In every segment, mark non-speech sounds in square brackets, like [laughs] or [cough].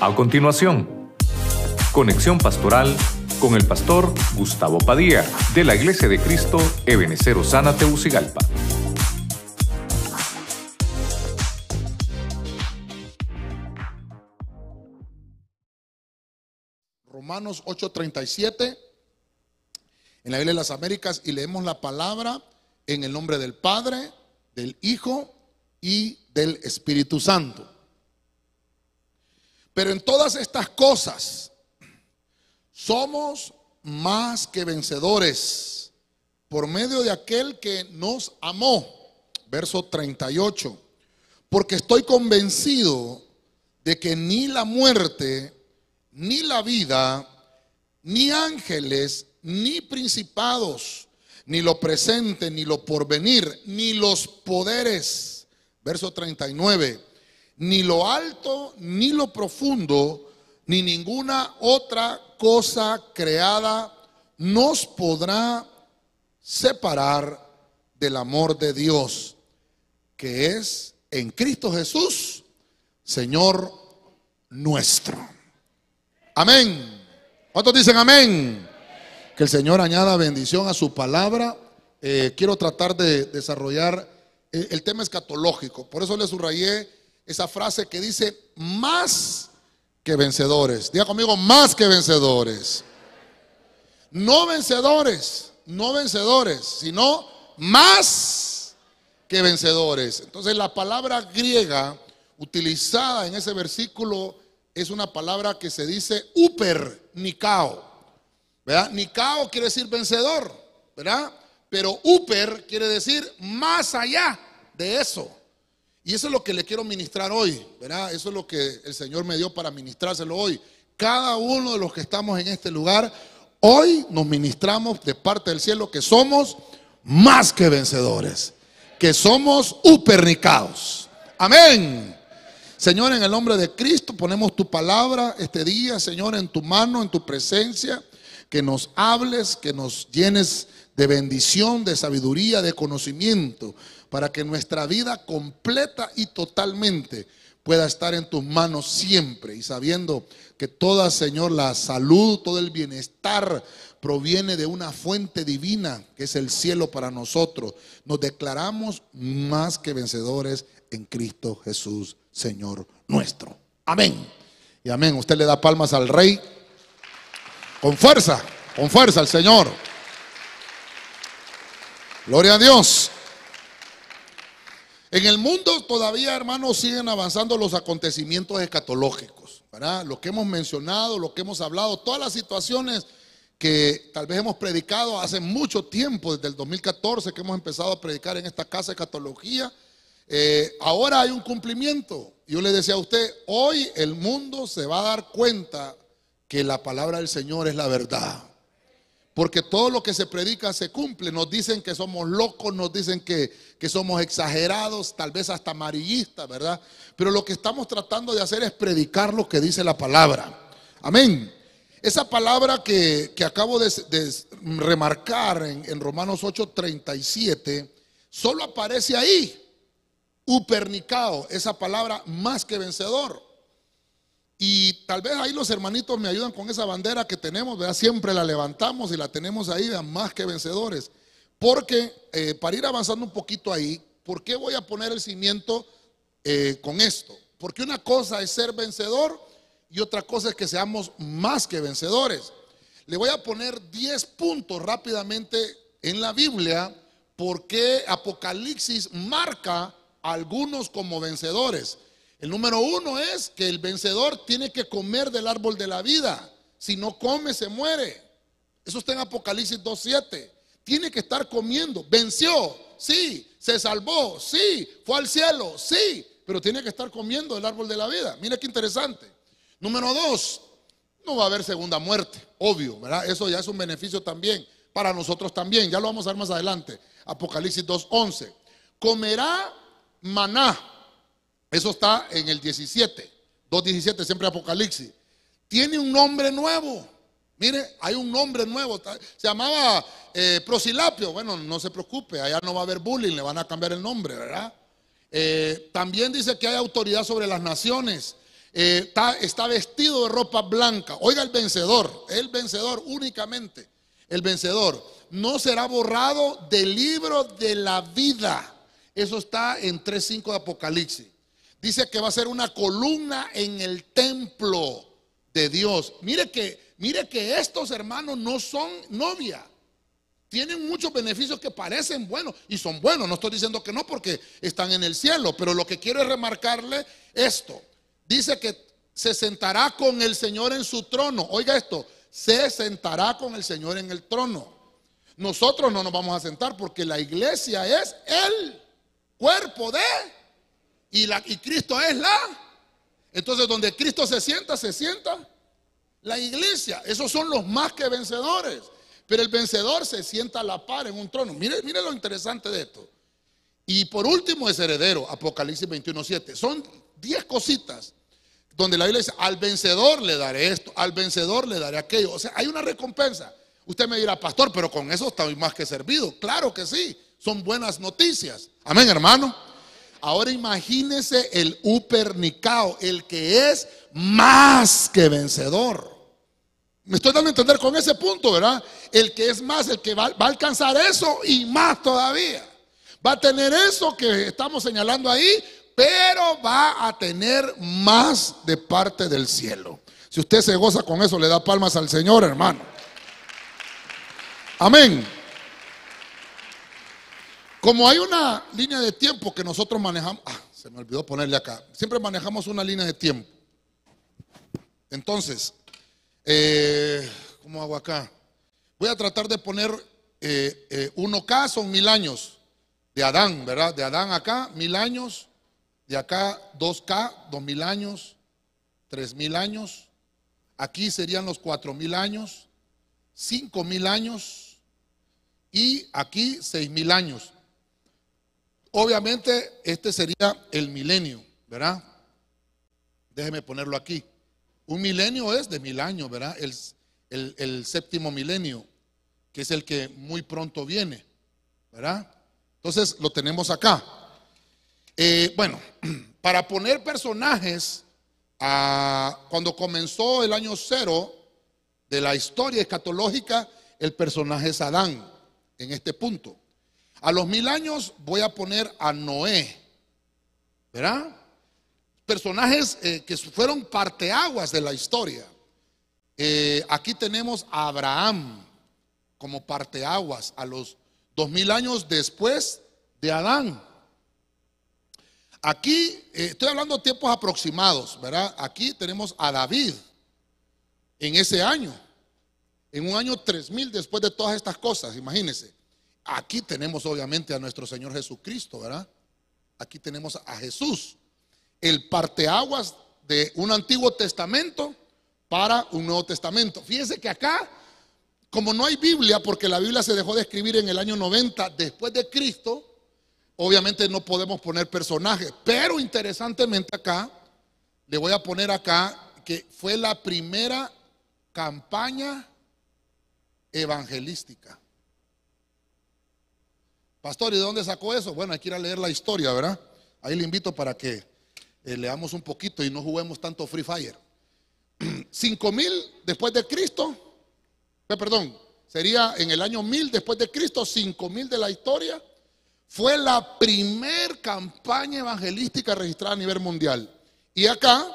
A continuación, conexión pastoral con el pastor Gustavo Padilla de la Iglesia de Cristo Ebenecer Osana Teucigalpa. Romanos 8:37 en la Biblia de las Américas y leemos la palabra en el nombre del Padre, del Hijo y del Espíritu Santo. Pero en todas estas cosas somos más que vencedores por medio de aquel que nos amó. Verso 38. Porque estoy convencido de que ni la muerte, ni la vida, ni ángeles, ni principados, ni lo presente, ni lo porvenir, ni los poderes. Verso 39. Ni lo alto, ni lo profundo, ni ninguna otra cosa creada nos podrá separar del amor de Dios, que es en Cristo Jesús, Señor nuestro. Amén. ¿Cuántos dicen amén? Que el Señor añada bendición a su palabra. Eh, quiero tratar de desarrollar eh, el tema escatológico. Por eso le subrayé esa frase que dice más que vencedores. Diga conmigo, más que vencedores. No vencedores, no vencedores, sino más que vencedores. Entonces la palabra griega utilizada en ese versículo es una palabra que se dice uper, nikao. ¿Verdad? Nikao quiere decir vencedor, ¿verdad? Pero uper quiere decir más allá de eso. Y eso es lo que le quiero ministrar hoy, ¿verdad? Eso es lo que el Señor me dio para ministrárselo hoy. Cada uno de los que estamos en este lugar, hoy nos ministramos de parte del cielo que somos más que vencedores, que somos upernicados. Amén. Señor, en el nombre de Cristo ponemos tu palabra este día, Señor, en tu mano, en tu presencia, que nos hables, que nos llenes de bendición, de sabiduría, de conocimiento, para que nuestra vida completa y totalmente pueda estar en tus manos siempre y sabiendo que toda, Señor, la salud, todo el bienestar proviene de una fuente divina que es el cielo para nosotros. Nos declaramos más que vencedores en Cristo Jesús, Señor nuestro. Amén. Y amén. Usted le da palmas al Rey con fuerza, con fuerza al Señor. Gloria a Dios. En el mundo todavía, hermanos, siguen avanzando los acontecimientos escatológicos, ¿verdad? Lo que hemos mencionado, lo que hemos hablado, todas las situaciones que tal vez hemos predicado hace mucho tiempo, desde el 2014 que hemos empezado a predicar en esta casa de escatología, eh, ahora hay un cumplimiento. Yo le decía a usted, hoy el mundo se va a dar cuenta que la palabra del Señor es la verdad. Porque todo lo que se predica se cumple. Nos dicen que somos locos, nos dicen que, que, somos exagerados, tal vez hasta amarillistas, ¿verdad? Pero lo que estamos tratando de hacer es predicar lo que dice la palabra. Amén. Esa palabra que, que acabo de, de, remarcar en, en Romanos 8:37, solo aparece ahí. Upernicao, esa palabra más que vencedor. Y tal vez ahí los hermanitos me ayudan con esa bandera que tenemos, ¿verdad? Siempre la levantamos y la tenemos ahí, ¿verdad? más que vencedores. Porque, eh, para ir avanzando un poquito ahí, ¿por qué voy a poner el cimiento eh, con esto? Porque una cosa es ser vencedor y otra cosa es que seamos más que vencedores. Le voy a poner 10 puntos rápidamente en la Biblia porque Apocalipsis marca a algunos como vencedores. El número uno es que el vencedor tiene que comer del árbol de la vida. Si no come, se muere. Eso está en Apocalipsis 2.7. Tiene que estar comiendo. Venció, sí. Se salvó, sí. Fue al cielo, sí. Pero tiene que estar comiendo del árbol de la vida. Mira qué interesante. Número dos, no va a haber segunda muerte. Obvio, ¿verdad? Eso ya es un beneficio también. Para nosotros también. Ya lo vamos a ver más adelante. Apocalipsis 2.11. Comerá maná eso está en el 17, 2.17, siempre Apocalipsis. Tiene un nombre nuevo. Mire, hay un nombre nuevo. Se llamaba eh, Prosilapio. Bueno, no se preocupe, allá no va a haber bullying, le van a cambiar el nombre, ¿verdad? Eh, también dice que hay autoridad sobre las naciones. eh, está, está vestido de ropa blanca. Oiga el vencedor, el vencedor únicamente, el vencedor. No será borrado del libro de la vida. Eso está en 3.5 de Apocalipsis. Dice que va a ser una columna en el templo de Dios. Mire que, mire que estos hermanos no son novia. Tienen muchos beneficios que parecen buenos y son buenos. No estoy diciendo que no porque están en el cielo, pero lo que quiero es remarcarle esto. Dice que se sentará con el Señor en su trono. Oiga esto, se sentará con el Señor en el trono. Nosotros no nos vamos a sentar porque la iglesia es el cuerpo de y, la, y Cristo es la. Entonces donde Cristo se sienta, se sienta la iglesia. Esos son los más que vencedores. Pero el vencedor se sienta a la par en un trono. Mire, mire lo interesante de esto. Y por último es heredero, Apocalipsis 21.7. Son 10 cositas donde la Biblia dice, al vencedor le daré esto, al vencedor le daré aquello. O sea, hay una recompensa. Usted me dirá, pastor, pero con eso estoy más que servido. Claro que sí, son buenas noticias. Amén, hermano. Ahora imagínese el upernicao, el que es más que vencedor. Me estoy dando a entender con ese punto, ¿verdad? El que es más, el que va, a alcanzar eso y más todavía. Va a tener eso que estamos señalando ahí, pero va a tener más de parte del cielo. Si usted se goza con eso, le da palmas al Señor, hermano. Amén. Como hay una línea de tiempo que nosotros manejamos, ah, se me olvidó ponerle acá, siempre manejamos una línea de tiempo. Entonces, eh, ¿Cómo hago acá? Voy a tratar de poner eh, eh, 1K son mil años de Adán, ¿verdad? De Adán acá, mil años. De acá, 2K, dos mil años. Tres mil años. Aquí serían los cuatro mil años. Cinco mil años. Y aquí seis mil años. Obviamente, este sería el milenio, ¿verdad? Déjeme ponerlo aquí. Un milenio es de mil años, ¿verdad? El, séptimo milenio, que es el que muy pronto viene, ¿verdad? Entonces lo tenemos acá. Eh, bueno, [clears throat] para poner personajes, cuando comenzó el año cero de la historia escatológica, el personaje es Adán, en este punto. A los mil años voy a poner a Noé, ¿verdad? personajes eh, que fueron parteaguas de la historia. Eh, aquí tenemos a Abraham como parteaguas a los dos mil años después de Adán. Aquí eh, estoy hablando de tiempos aproximados, ¿verdad? Aquí tenemos a David en ese año, en un año 3000 después de todas estas cosas, imagínense. Aquí tenemos obviamente a nuestro Señor Jesucristo, ¿verdad? Aquí tenemos a Jesús el parteaguas de un Antiguo Testamento para un Nuevo Testamento. Fíjense que acá, como no hay Biblia, porque la Biblia se dejó de escribir en el año 90 después de Cristo, obviamente no podemos poner personajes. Pero interesantemente acá, le voy a poner acá que fue la primera campaña evangelística. Pastor, ¿y de dónde sacó eso? Bueno, hay que ir a leer la historia, ¿verdad? Ahí le invito para que eh, leamos un poquito y no juguemos tanto Free Fire. [clears throat] Cinco mil después de Cristo, eh, perdón, sería en el año mil después de Cristo, cinco mil de la historia, fue la primer campaña evangelística registrada a nivel mundial. Y acá,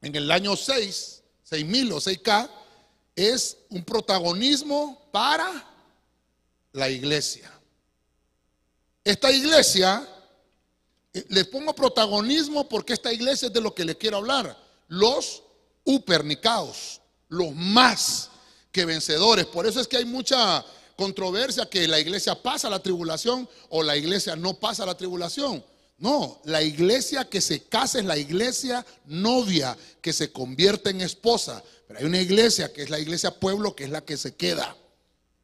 en el año 6, mil o 6K, es un protagonismo para la iglesia. Esta iglesia eh, les pongo protagonismo porque esta iglesia es de lo que les quiero hablar. Los upernicaos, los más que vencedores. Por eso es que hay mucha controversia que la iglesia pasa la tribulación o la iglesia no pasa la tribulación. No, la iglesia que se casa es la iglesia novia que se convierte en esposa. Pero hay una iglesia que es la iglesia pueblo que es la que se queda.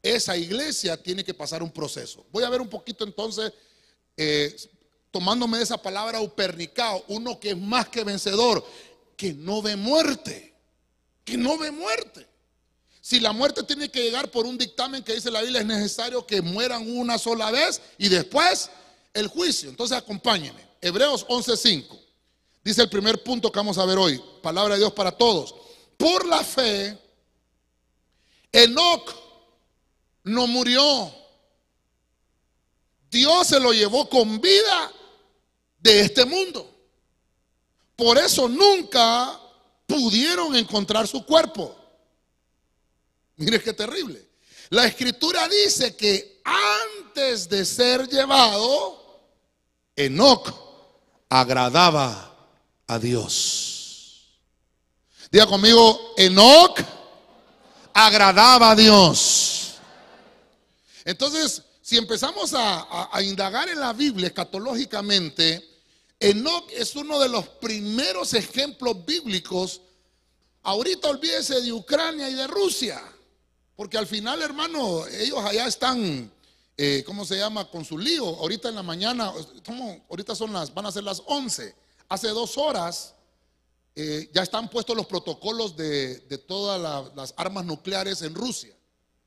Esa iglesia tiene que pasar un proceso. Voy a ver un poquito entonces eh, tomándome de esa palabra upernicao, uno que es más que vencedor, que no ve muerte, que no ve muerte. Si la muerte tiene que llegar por un dictamen que dice la Biblia, es necesario que mueran una sola vez y después el juicio. Entonces acompáñenme. Hebreos 11:5. Dice el primer punto que vamos a ver hoy, palabra de Dios para todos. Por la fe, Enoch no murió. Dios se lo llevó con vida de este mundo. Por eso nunca pudieron encontrar su cuerpo. Mire qué terrible. La escritura dice que antes de ser llevado, Enoch agradaba a Dios. Diga conmigo, Enoch agradaba a Dios. Entonces, si empezamos a, indagar en la Biblia escatológicamente, Enoch es uno de los primeros ejemplos bíblicos. Ahorita olvídese de Ucrania y de Rusia, porque al final, hermano, ellos allá están, eh, ¿cómo se llama? Con su lío. Ahorita en la mañana, ahorita son las, van a ser las 11. Hace dos horas eh, ya están puestos los protocolos de, todas las armas nucleares en Rusia.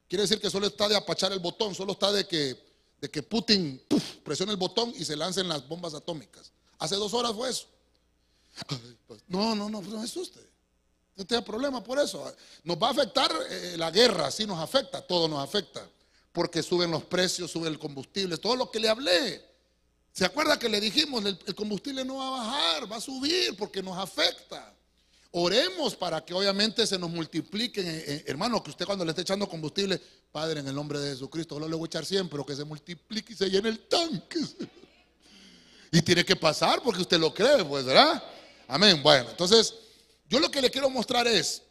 Quiere decir que solo está de apachar el botón, solo está de que, de que Putin presione el botón y se lancen las bombas atómicas. Hace dos horas fue eso. Pues, no, no, no, no es usted. No tiene problema por eso. Nos va a afectar eh, la guerra, sí nos afecta, todo nos afecta. Porque suben los precios, sube el combustible, todo lo que le hablé. ¿Se acuerda que le dijimos, el, combustible no va a bajar, va a subir porque nos afecta? Oremos para que obviamente se nos multipliquen, eh, eh, hermano, que usted cuando le esté echando combustible, Padre, en el nombre de Jesucristo, no le voy a echar siempre, que se multiplique y se llene el tanque. Y tiene que pasar porque usted lo cree, pues, ¿verdad? Amén. Bueno, entonces, yo lo que le quiero mostrar es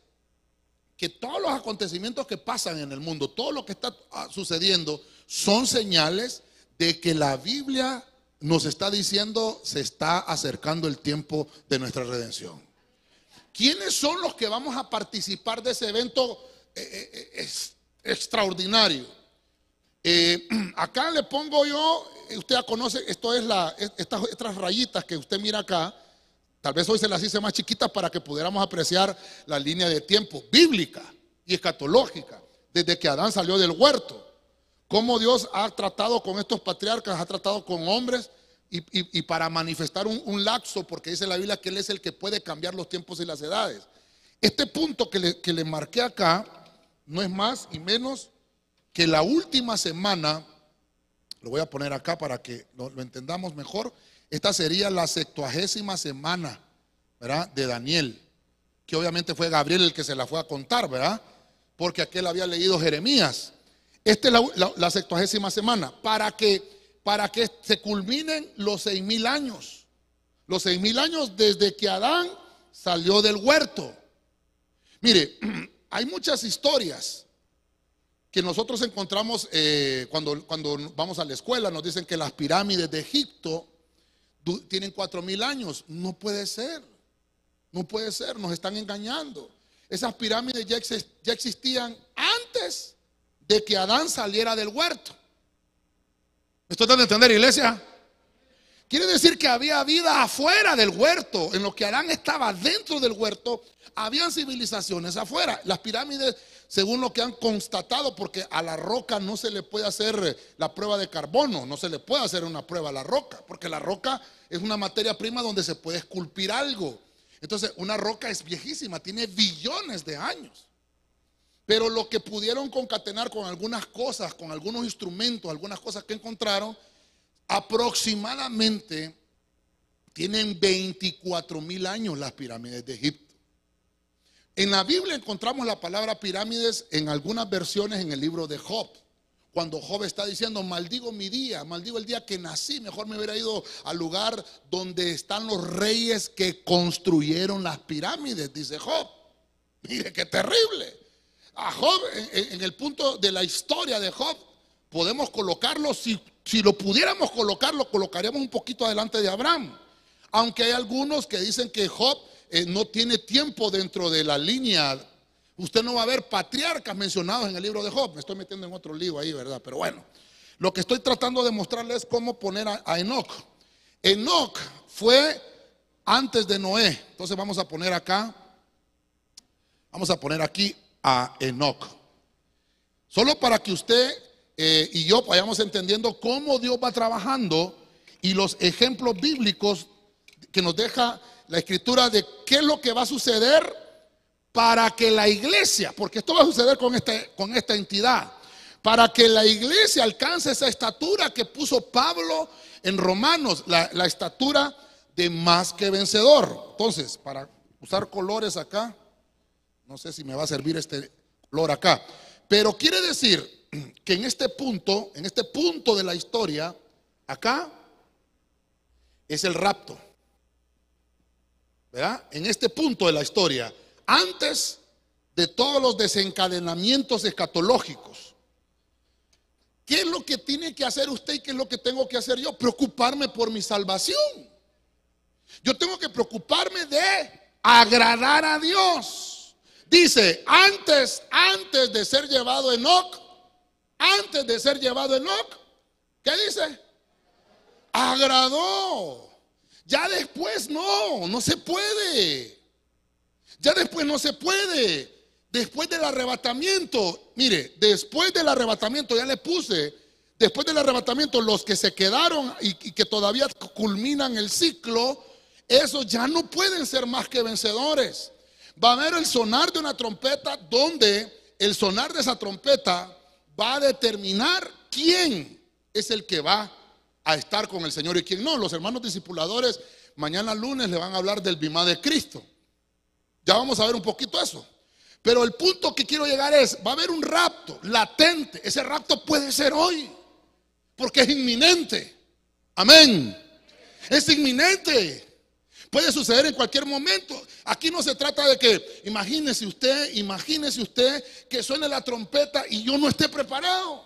que todos los acontecimientos que pasan en el mundo, todo lo que está ah, sucediendo, son señales de que la Biblia nos está diciendo se está acercando el tiempo de nuestra redención. ¿Quiénes son los que vamos a participar de ese evento eh, eh, eh, extraordinario? [clears throat] acá le pongo yo, usted ya conoce, esto es la, estas, estas rayitas que usted mira acá, tal vez hoy se las hice más chiquitas para que pudiéramos apreciar la línea de tiempo bíblica y escatológica, desde que Adán salió del huerto cómo Dios ha tratado con estos patriarcas, ha tratado con hombres y, para manifestar un, un, lapso, porque dice la Biblia que Él es el que puede cambiar los tiempos y las edades. Este punto que le, que le marqué acá no es más y menos que la última semana, lo voy a poner acá para que lo, entendamos mejor, esta sería la septuagésima semana, ¿verdad? De Daniel, que obviamente fue Gabriel el que se la fue a contar, ¿verdad? Porque aquel había leído Jeremías. Esta es la, sextuagésima semana, para que, para que se culminen los seis mil años. Los seis mil años desde que Adán salió del huerto. Mire, [clears throat] hay muchas historias que nosotros encontramos eh, cuando, cuando vamos a la escuela. Nos dicen que las pirámides de Egipto tienen cuatro mil años. No puede ser. No puede ser. Nos están engañando. Esas pirámides ya, ya existían antes de que Adán saliera del huerto. ¿Me estoy dando a entender, iglesia? Quiere decir que había vida afuera del huerto. En lo que Adán estaba dentro del huerto, habían civilizaciones afuera. Las pirámides, según lo que han constatado, porque a la roca no se le puede hacer la prueba de carbono, no se le puede hacer una prueba a la roca, porque la roca es una materia prima donde se puede esculpir algo. Entonces, una roca es viejísima, tiene billones de años. Pero lo que pudieron concatenar con algunas cosas, con algunos instrumentos, algunas cosas que encontraron, aproximadamente tienen 24 mil años las pirámides de Egipto. En la Biblia encontramos la palabra pirámides en algunas versiones en el libro de Job. Cuando Job está diciendo, maldigo mi día, maldigo el día que nací, mejor me hubiera ido al lugar donde están los reyes que construyeron las pirámides, dice Job. Mire qué terrible a Job, en, el punto de la historia de Job, podemos colocarlo, si, si lo pudiéramos colocar, lo colocaríamos un poquito adelante de Abraham. Aunque hay algunos que dicen que Job eh, no tiene tiempo dentro de la línea. Usted no va a ver patriarcas mencionados en el libro de Job. Me estoy metiendo en otro libro ahí, ¿verdad? Pero bueno, lo que estoy tratando de mostrarle es cómo poner a, a Enoch. Enoch fue antes de Noé. Entonces vamos a poner acá, vamos a poner aquí a Enoch. Solo para que usted eh, y yo vayamos entendiendo cómo Dios va trabajando y los ejemplos bíblicos que nos deja la escritura de qué es lo que va a suceder para que la iglesia, porque esto va a suceder con, este, con esta entidad, para que la iglesia alcance esa estatura que puso Pablo en Romanos, la, la estatura de más que vencedor. Entonces, para usar colores acá, no sé si me va a servir este color acá, pero quiere decir [clears throat] que en este punto, en este punto de la historia, acá es el rapto. ¿Verdad? En este punto de la historia, antes de todos los desencadenamientos escatológicos. ¿Qué es lo que tiene que hacer usted y qué es lo que tengo que hacer yo? Preocuparme por mi salvación. Yo tengo que preocuparme de agradar a Dios. Dice, antes, antes de ser llevado Enoch, antes de ser llevado Enoch, ¿qué dice? Agradó. Ya después no, no se puede. Ya después no se puede. Después del arrebatamiento, mire, después del arrebatamiento, ya le puse, después del arrebatamiento, los que se quedaron y, que todavía culminan el ciclo, esos ya no pueden ser más que vencedores. Va a haber el sonar de una trompeta donde el sonar de esa trompeta va a determinar quién es el que va a estar con el Señor y quién no. Los hermanos discipuladores mañana lunes le van a hablar del bimá de Cristo. Ya vamos a ver un poquito eso. Pero el punto que quiero llegar es, va a haber un rapto latente. Ese rapto puede ser hoy, porque es inminente. Amén. Es inminente. Puede suceder en cualquier momento. Aquí no se trata de que, imagínese usted, imagínese usted que suene la trompeta y yo no esté preparado.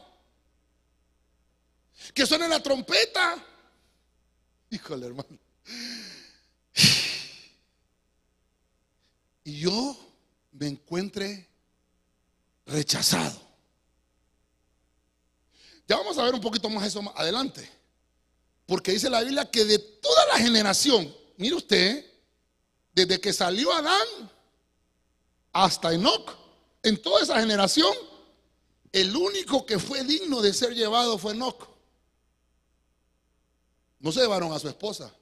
Que suene la trompeta. Híjole, hermano. Y yo me encuentre rechazado. Ya vamos a ver un poquito más eso adelante. Porque dice la Biblia que de toda la generación, mire usted, desde que salió Adán hasta Enoch, en toda esa generación, el único que fue digno de ser llevado fue Enoch. No se llevaron a su esposa.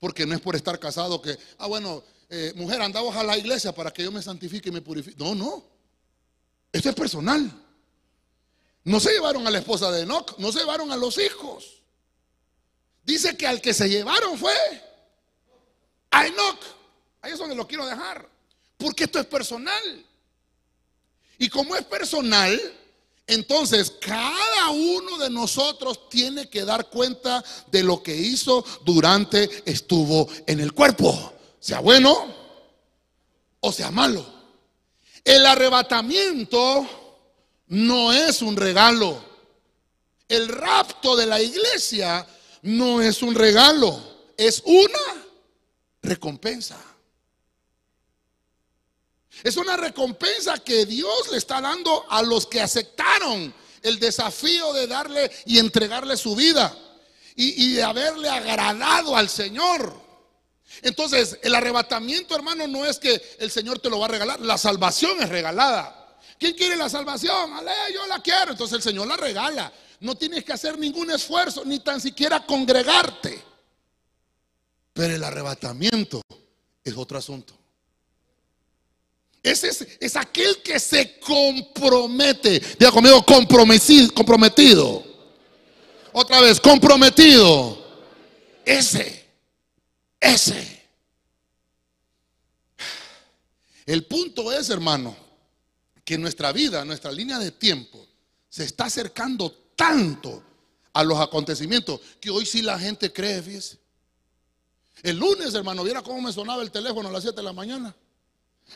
Porque no es por estar casado que, ah, bueno, eh, mujer, andamos a la iglesia para que yo me santifique y me purifique. No, no. Esto es personal. No se llevaron a la esposa de Enoch, no se llevaron a los hijos. Dice que al que se llevaron fue a. Ahí es donde lo quiero dejar. Porque esto es personal. Y como es personal, entonces, cada uno de nosotros tiene que dar cuenta de lo que hizo durante estuvo en el cuerpo sea bueno o sea malo. El arrebatamiento no es un regalo. El rapto de la iglesia no es un regalo, es una recompensa. Es una recompensa que Dios le está dando a los que aceptaron el desafío de darle y entregarle su vida y, de haberle agradado al Señor. Entonces, el arrebatamiento, hermano, no es que el Señor te lo va a regalar. La salvación es regalada. ¿Quién quiere la salvación? Ale, yo la quiero. Entonces el Señor la regala. No tienes que hacer ningún esfuerzo, ni tan siquiera congregarte. Pero el arrebatamiento es otro asunto. Ese es, aquel que se compromete. Diga conmigo, comprometido. comprometido. Otra vez, comprometido. Ese. Ese. El punto es, hermano, que nuestra vida, nuestra línea de tiempo, se está acercando tanto a los acontecimientos que hoy sí la gente cree, fíjese. El lunes, hermano, viera cómo me sonaba el teléfono a las 7 de la mañana.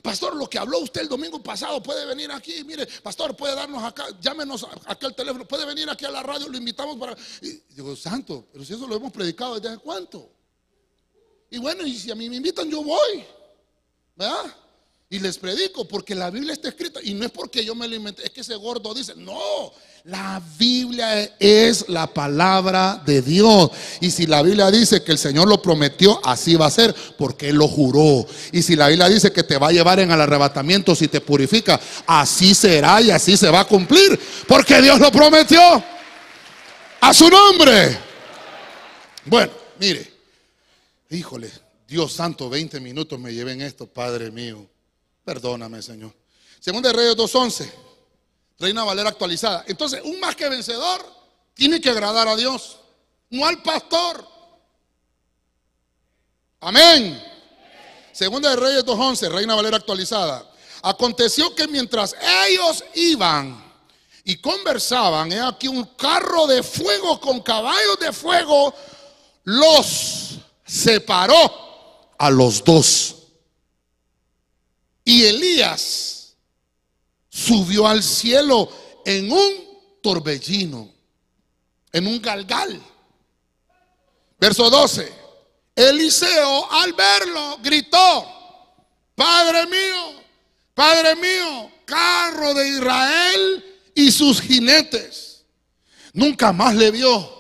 Pastor, lo que habló usted el domingo pasado puede venir aquí. Mire, pastor, puede darnos acá, llámenos acá al teléfono, puede venir aquí a la radio, lo invitamos para. Y digo, santo, pero si eso lo hemos predicado desde hace cuánto. Y bueno, y si a mí me invitan, yo voy. ¿Verdad? Y les predico porque la Biblia está escrita. Y no es porque yo me lo inventé, es que ese gordo dice, no, la Biblia es la palabra de Dios. Y si la Biblia dice que el Señor lo prometió, así va a ser, porque Él lo juró. Y si la Biblia dice que te va a llevar en el arrebatamiento si te purifica, así será y así se va a cumplir. Porque Dios lo prometió. A su nombre. Bueno, mire. Híjole, Dios santo, 20 minutos me lleven esto, Padre mío. Perdóname, Señor. Segunda de Reyes 2.11, Reina Valera actualizada. Entonces, un más que vencedor tiene que agradar a Dios, no al pastor. Amén. Segunda de Reyes 2.11, Reina Valera actualizada. Aconteció que mientras ellos iban y conversaban, he aquí un carro de fuego con caballos de fuego los separó a los dos. Y Elías subió al cielo en un torbellino, en un galgal. Verso 12. Eliseo al verlo gritó, Padre mío, Padre mío, carro de Israel y sus jinetes. Nunca más le vio.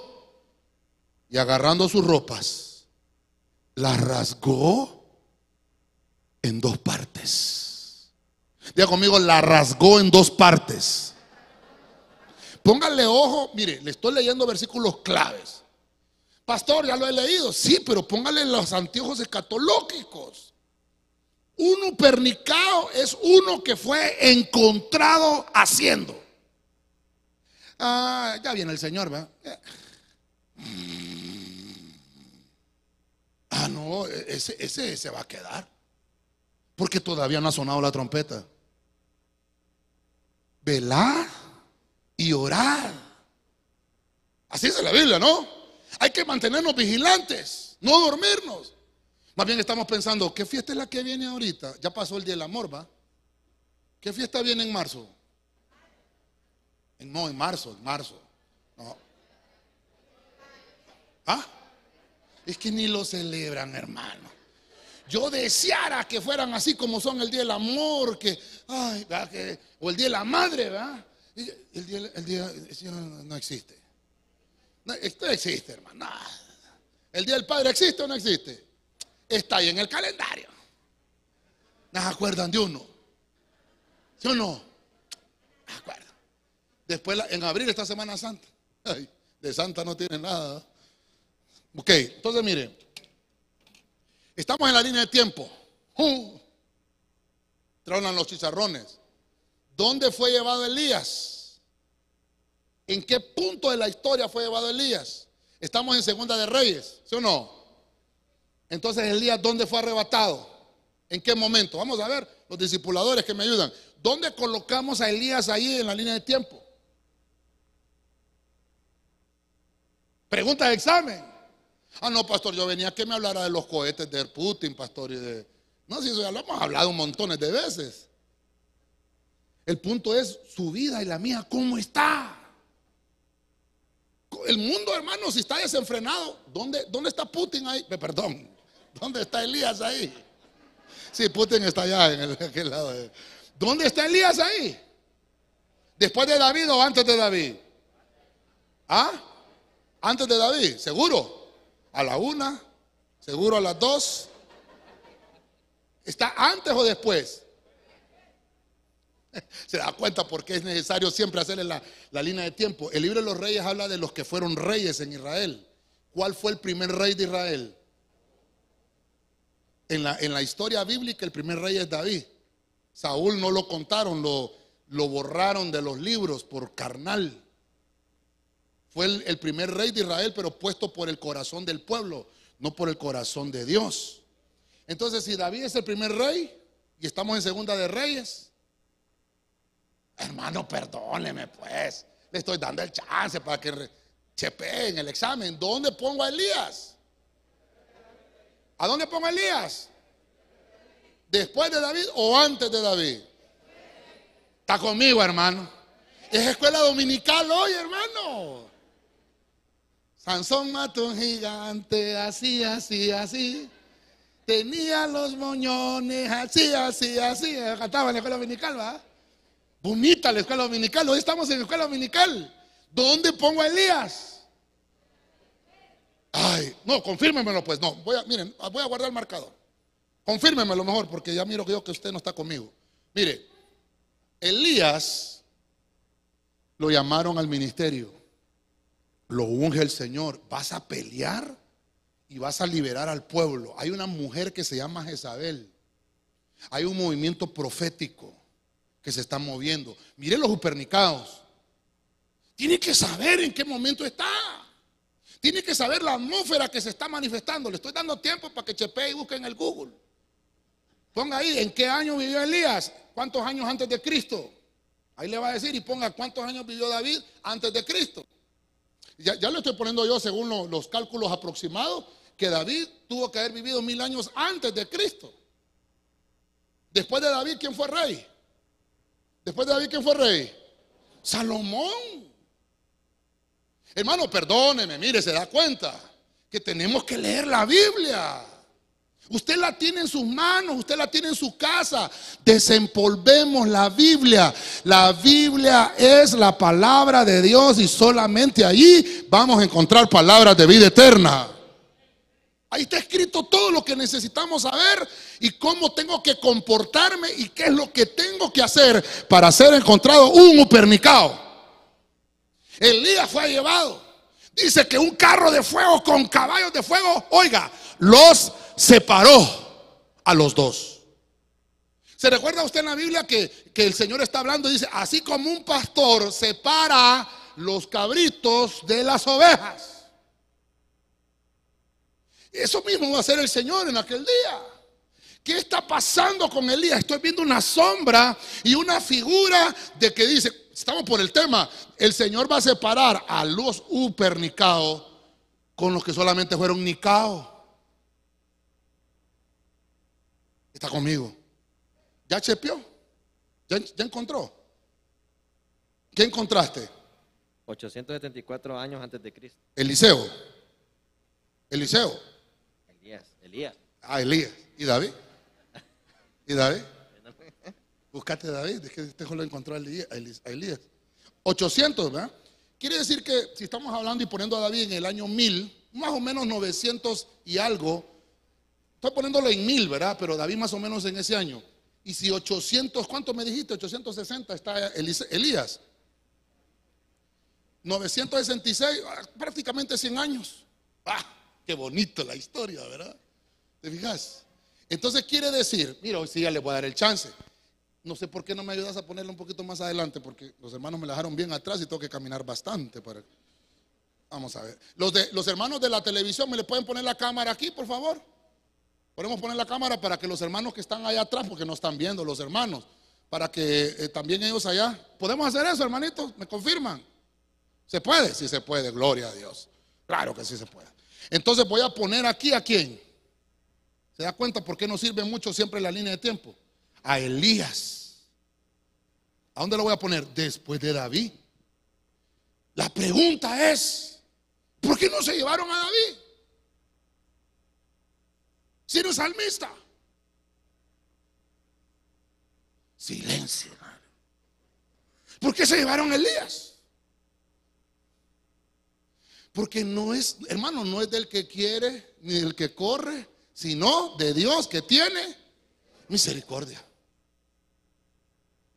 Y agarrando sus ropas, las rasgó en dos partes. Diga conmigo, la rasgó en dos partes. Póngale ojo, mire, le estoy leyendo versículos claves. Pastor, ya lo he leído. Sí, pero póngale los anteojos escatológicos. Uno pernicado es uno que fue encontrado haciendo. Ah, ya viene el Señor, ¿va? Ah, no, ese, ese se va a quedar. Porque todavía no ha sonado la trompeta. Velar y orar. Así es la Biblia, ¿no? Hay que mantenernos vigilantes, no dormirnos. Más bien estamos pensando, ¿qué fiesta es la que viene ahorita? Ya pasó el día del amor, ¿va? ¿Qué fiesta viene en marzo? no, en marzo, en marzo. No. ¿Ah? Es que ni lo celebran, hermano. Yo deseara que fueran así como son el día del amor, que, o el día de la madre, ¿verdad? El día, el día no existe. esto existe, hermano. ¿El día del padre existe o no existe? Está ahí en el calendario. ¿No acuerdan de uno? ¿Sí o no? Después en abril esta Semana Santa. de Santa no tiene nada. Ok, entonces mire. Estamos en la línea de tiempo. Uh, los chicharrones. ¿Dónde fue llevado Elías? ¿En qué punto de la historia fue llevado Elías? Estamos en Segunda de Reyes, ¿sí o no? Entonces Elías, ¿dónde fue arrebatado? ¿En qué momento? Vamos a ver, los discipuladores que me ayudan. ¿Dónde colocamos a Elías ahí en la línea de tiempo? Pregunta de examen. Ah, no, pastor, yo venía que me hablara de los cohetes de Putin, pastor, y de... No, si eso ya lo hemos hablado montones de veces. El punto es su vida y la mía, ¿cómo está? El mundo, hermano, si está desenfrenado, ¿dónde, dónde está Putin ahí? Perdón, [laughs] ¿dónde está Elías ahí? Sí, Putin está allá en [laughs] aquel lado. ¿Dónde está Elías ahí? ¿Después de David o antes de David? ¿Ah? Antes de David, seguro a la una, seguro a las dos. ¿Está antes o después? [laughs] Se da cuenta porque es necesario siempre hacerle la, la, línea de tiempo. El libro de los reyes habla de los que fueron reyes en Israel. ¿Cuál fue el primer rey de Israel? En la, en la historia bíblica el primer rey es David. Saúl no lo contaron, lo, lo borraron de los libros por carnal. Fue el, primer rey de Israel, pero puesto por el corazón del pueblo, no por el corazón de Dios. Entonces, si David es el primer rey y estamos en segunda de reyes, hermano, perdóneme pues. Le estoy dando el chance para que chepe en el examen. ¿Dónde pongo a Elías? ¿A dónde pongo a Elías? ¿Después de David o antes de David? Está conmigo, hermano. Es escuela dominical hoy, hermano. Sansón mató un gigante, así, así, así. Tenía los moñones, así, así, así. Cantaba en la escuela dominical, ¿va? Bonita la escuela dominical. Hoy estamos en la escuela dominical. ¿Dónde pongo a Elías? Ay, no, confírmemelo pues. No, voy a, miren, voy a guardar el marcador. Confírmemelo mejor porque ya miro que yo que usted no está conmigo. Mire, Elías lo llamaron al ministerio lo unge el Señor, vas a pelear y vas a liberar al pueblo. Hay una mujer que se llama Jezabel. Hay un movimiento profético que se está moviendo. Miren los upernicados. Tiene que saber en qué momento está. Tiene que saber la atmósfera que se está manifestando. Le estoy dando tiempo para que chepe y busque en el Google. Ponga ahí en qué año vivió Elías, cuántos años antes de Cristo. Ahí le va a decir y ponga cuántos años vivió David antes de Cristo. Ya, ya lo estoy poniendo yo según los cálculos aproximados, que David tuvo que haber vivido mil años antes de Cristo. Después de David, ¿quién fue rey? Después de David, ¿quién fue rey? Salomón. Hermano, perdóneme, mire, se da cuenta que tenemos que leer la Biblia. Usted la tiene en sus manos, usted la tiene en su casa. Desempolvemos la Biblia. La Biblia es la palabra de Dios y solamente ahí vamos a encontrar palabras de vida eterna. Ahí está escrito todo lo que necesitamos saber y cómo tengo que comportarme y qué es lo que tengo que hacer para ser encontrado un upernicado. Elías fue llevado. Dice que un carro de fuego con caballos de fuego, oiga, los separó a los dos. ¿Se recuerda usted en la Biblia que, que el Señor está hablando? Dice, así como un pastor separa los cabritos de las ovejas. Eso mismo va a hacer el Señor en aquel día. ¿Qué está pasando con Elías? Estoy viendo una sombra y una figura de que dice, estamos por el tema, el Señor va a separar a los upernicados con los que solamente fueron nicaos. Está conmigo. ¿Ya chepeó? ¿Ya, ¿Ya, encontró? ¿Qué encontraste? 874 años antes de Cristo. Eliseo. Eliseo. Elías. Ah, Elías. ¿Y David? ¿Y David? Buscate David, es que este lo encontró a Elías. 800, ¿verdad? Quiere decir que si estamos hablando y poniendo a David en el año 1000, más o menos 900 y algo, estoy poniéndolo en 1000, ¿verdad? Pero David más o menos en ese año. Y si 800, ¿cuánto me dijiste? 860 está Elías. 966, prácticamente 100 años. ¡Ah! Qué bonito la historia, ¿verdad? ¿Te fijas? Entonces quiere decir, mira, hoy sí ya le voy a dar el chance. No sé por qué no me ayudas a ponerlo un poquito más adelante, porque los hermanos me dejaron bien atrás y tengo que caminar bastante para. Vamos a ver. Los, de, los hermanos de la televisión, ¿me le pueden poner la cámara aquí, por favor? Podemos poner la cámara para que los hermanos que están allá atrás, porque no están viendo los hermanos, para que eh, también ellos allá. ¿Podemos hacer eso, hermanitos? ¿Me confirman? ¿Se puede? Sí se puede, gloria a Dios. Claro que sí se puede. Entonces voy a poner aquí a quién. ¿Se da cuenta por qué no sirve mucho siempre la línea de tiempo? A Elías. ¿A dónde lo voy a poner? Después de David. La pregunta es, ¿por qué no se llevaron a David? Si no es salmista. Silencio, hermano. ¿Por qué se llevaron a Elías? Porque no es, hermano, no es del que quiere ni del que corre, sino de Dios que tiene misericordia.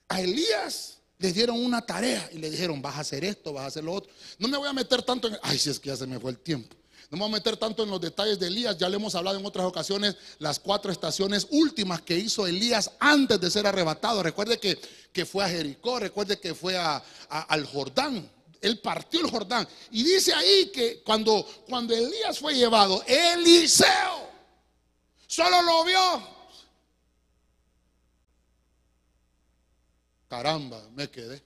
A Elías le dieron una tarea y le dijeron, vas a hacer esto, vas a hacer lo otro. No me voy a meter tanto en, ay, si es que ya se me fue el tiempo. No me voy a meter tanto en los detalles de Elías, ya le hemos hablado en otras ocasiones las cuatro estaciones últimas que hizo Elías antes de ser arrebatado. Recuerde que, que fue a Jericó, recuerde que fue a, al Jordán, él partió el Jordán. Y dice ahí que cuando, cuando Elías fue llevado, Eliseo Solo lo vio. Caramba, me quedé.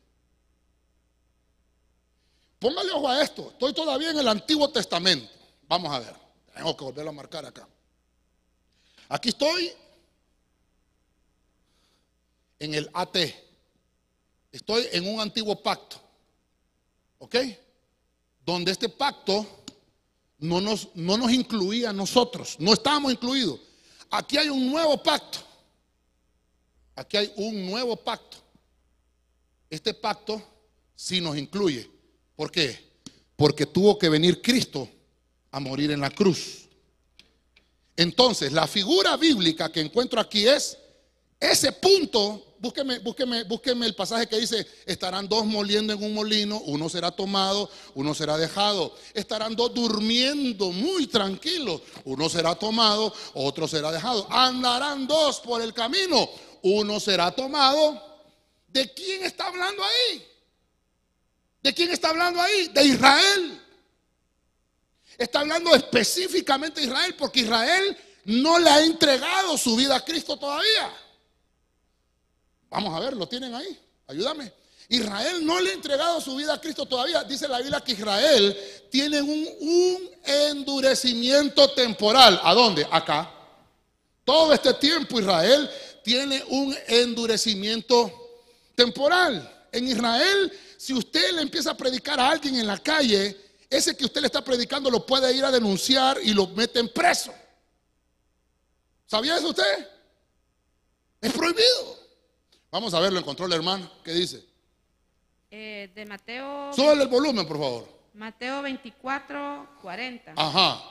Póngale ojo a esto. Estoy todavía en el Antiguo Testamento. Vamos a ver. Tengo que volverlo a marcar acá. Aquí estoy en el AT. Estoy en un antiguo pacto. ¿Ok? Donde este pacto no nos, no nos incluía a nosotros. No estábamos incluidos. Aquí hay un nuevo pacto. Aquí hay un nuevo pacto. Este pacto sí nos incluye. ¿Por qué? Porque tuvo que venir Cristo a morir en la cruz. Entonces, la figura bíblica que encuentro aquí es ese punto, búsqueme, búsqueme, búsqueme el pasaje que dice, estarán dos moliendo en un molino, uno será tomado, uno será dejado. Estarán dos durmiendo muy tranquilos, uno será tomado, otro será dejado. Andarán dos por el camino, uno será tomado. ¿De quién está hablando ahí? ¿De quién está hablando ahí? De Israel. Está hablando específicamente de Israel porque Israel no le ha entregado su vida a Cristo todavía. Vamos a ver, lo tienen ahí. Ayúdame. Israel no le ha entregado su vida a Cristo todavía. Dice la Biblia que Israel tiene un, endurecimiento temporal. ¿A dónde? Acá. Todo este tiempo Israel tiene un endurecimiento temporal. En Israel, si usted le empieza a predicar a alguien en la calle, ese que usted le está predicando lo puede ir a denunciar y lo meten preso. ¿Sabía eso usted? Es prohibido. Vamos a verlo en control, hermano. ¿Qué dice? Eh, de Mateo. Súbale el volumen, por favor. Mateo 24, 40. Ajá.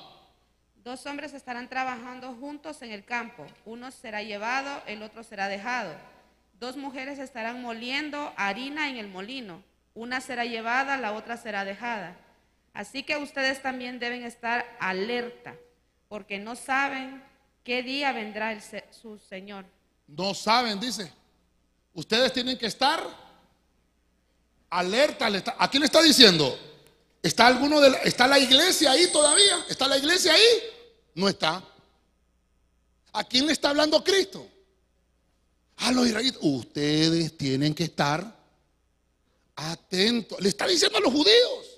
Dos hombres estarán trabajando juntos en el campo. Uno será llevado, el otro será dejado. Dos mujeres estarán moliendo harina en el molino. Una será llevada, la otra será dejada. Así que ustedes también deben estar alerta, porque no saben qué día vendrá su Señor. No saben, dice. Ustedes tienen que estar alerta. ¿A quién le está diciendo? ¿Está alguno de la, está la iglesia ahí todavía? ¿Está la iglesia ahí? No está. ¿A quién le está hablando Cristo? A los israelitas. Ustedes tienen que estar atentos. Le está diciendo a los judíos.